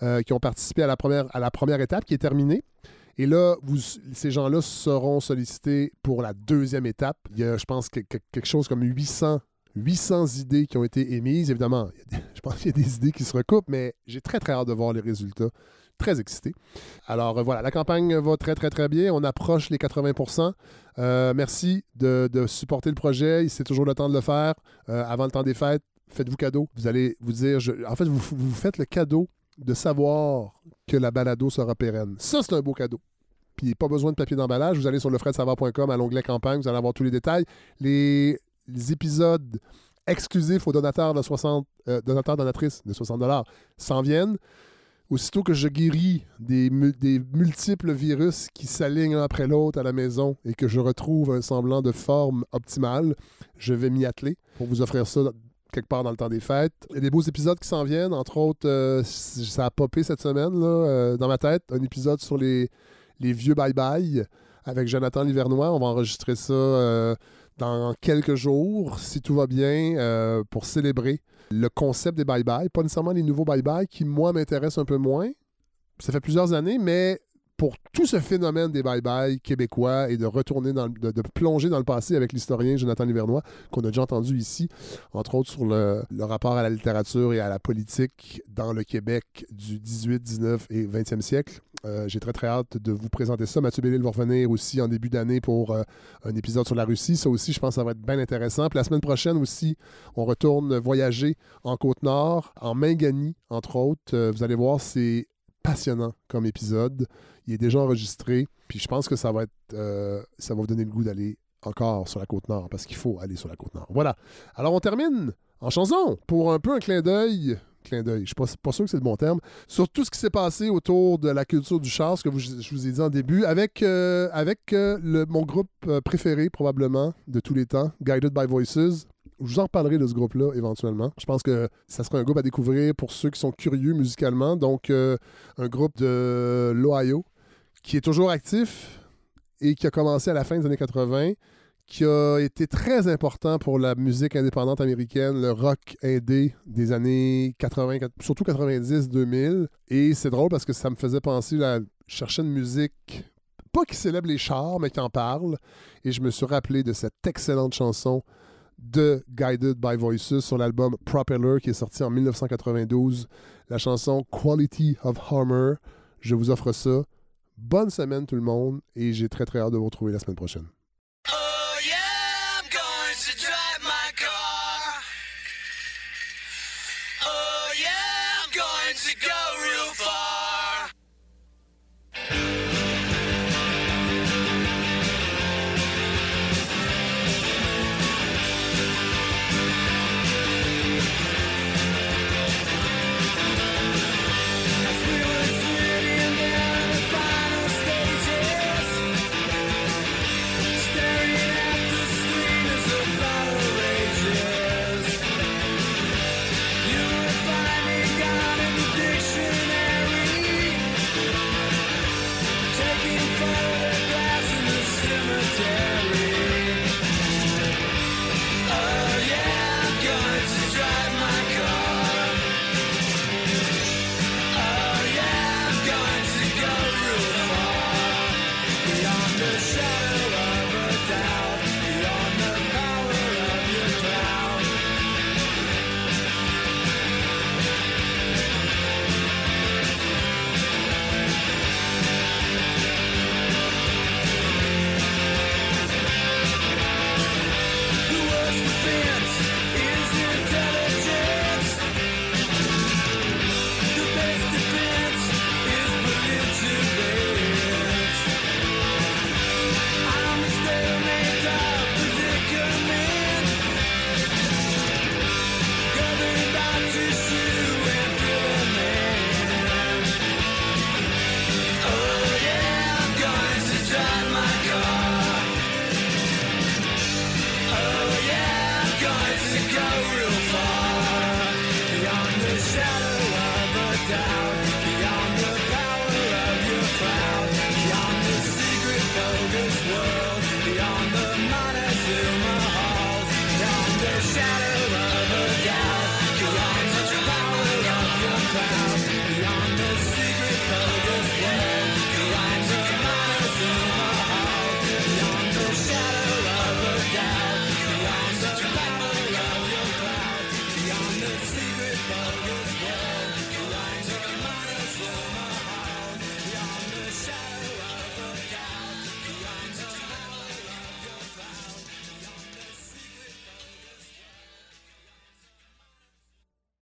euh, qui ont participé à la, première, à la première étape qui est terminée. Et là, vous, ces gens-là seront sollicités pour la deuxième étape. Il y a, je pense, que- que- quelque chose comme 800, 800 idées qui ont été émises. Évidemment, je pense qu'il y a des idées qui se recoupent, mais j'ai très, très hâte de voir les résultats. Très excité. Alors euh, voilà, la campagne va très, très, très bien. On approche les 80% Euh, Merci de, supporter le projet. C'est toujours le temps de le faire. Euh, avant le temps des fêtes, faites-vous cadeau. Vous allez vous dire, en fait, vous faites le cadeau de savoir que la balado sera pérenne. Ça, c'est un beau cadeau. Puis pas besoin de papier d'emballage. Vous allez sur lefredsavard.com à l'onglet campagne, vous allez avoir tous les détails. Les, épisodes exclusifs aux donateurs de 60 euh, donateurs donatrices de 60 dollars s'en viennent. Aussitôt que je guéris des, mu- des multiples virus qui s'alignent l'un après l'autre à la maison et que je retrouve un semblant de forme optimale, je vais m'y atteler pour vous offrir ça quelque part dans le temps des fêtes. Il y a des beaux épisodes qui s'en viennent. Entre autres, euh, ça a popé cette semaine là, euh, dans ma tête. Un épisode sur les, vieux bye-bye avec Jonathan Livernois. On va enregistrer ça euh, dans quelques jours, si tout va bien, pour célébrer le concept des bye-bye. Pas nécessairement les nouveaux bye-bye qui, moi, m'intéressent un peu moins. Ça fait plusieurs années, mais pour tout ce phénomène des bye-bye québécois et de retourner de, plonger dans le passé avec l'historien Jonathan Livernois, qu'on a déjà entendu ici, entre autres sur le, le rapport à la littérature et à la politique dans le Québec du 18, 19 et 20e siècle. Euh, J'ai très très hâte de vous présenter ça. Mathieu Bellil va revenir aussi en début d'année pour euh, un épisode sur la Russie. Ça aussi, je pense que ça va être bien intéressant. Puis la semaine prochaine aussi, on retourne voyager en Côte-Nord, en Mingani, entre autres. Euh, vous allez voir, c'est passionnant comme épisode. Il est déjà enregistré. Puis je pense que ça va être, euh, ça va vous donner le goût d'aller encore sur la côte nord parce qu'il faut aller sur la côte nord. Voilà. Alors on termine en chanson pour un peu un clin d'œil. Clin d'œil, je suis pas, sûr que c'est le bon terme. Sur tout ce qui s'est passé autour de la culture du char, ce que je vous ai dit en début, avec, euh, euh, mon groupe préféré probablement de tous les temps, Guided by Voices. Je vous en reparlerai de ce groupe-là éventuellement. Je pense que ça sera un groupe à découvrir pour ceux qui sont curieux musicalement. Donc, euh, un groupe de l'Ohio qui est toujours actif et qui a commencé à la fin des années 80, qui a été très important pour la musique indépendante américaine, le rock indé des années 80, surtout 90-2000. Et c'est drôle parce que ça me faisait penser à chercher une musique, pas qui célèbre les chars, mais qui en parle. Et je me suis rappelé de cette excellente chanson de Guided by Voices sur l'album Propeller qui est sorti en 1992. La chanson Quality of Harmor. Je vous offre ça. Bonne semaine tout le monde et j'ai très très hâte de vous retrouver la semaine prochaine.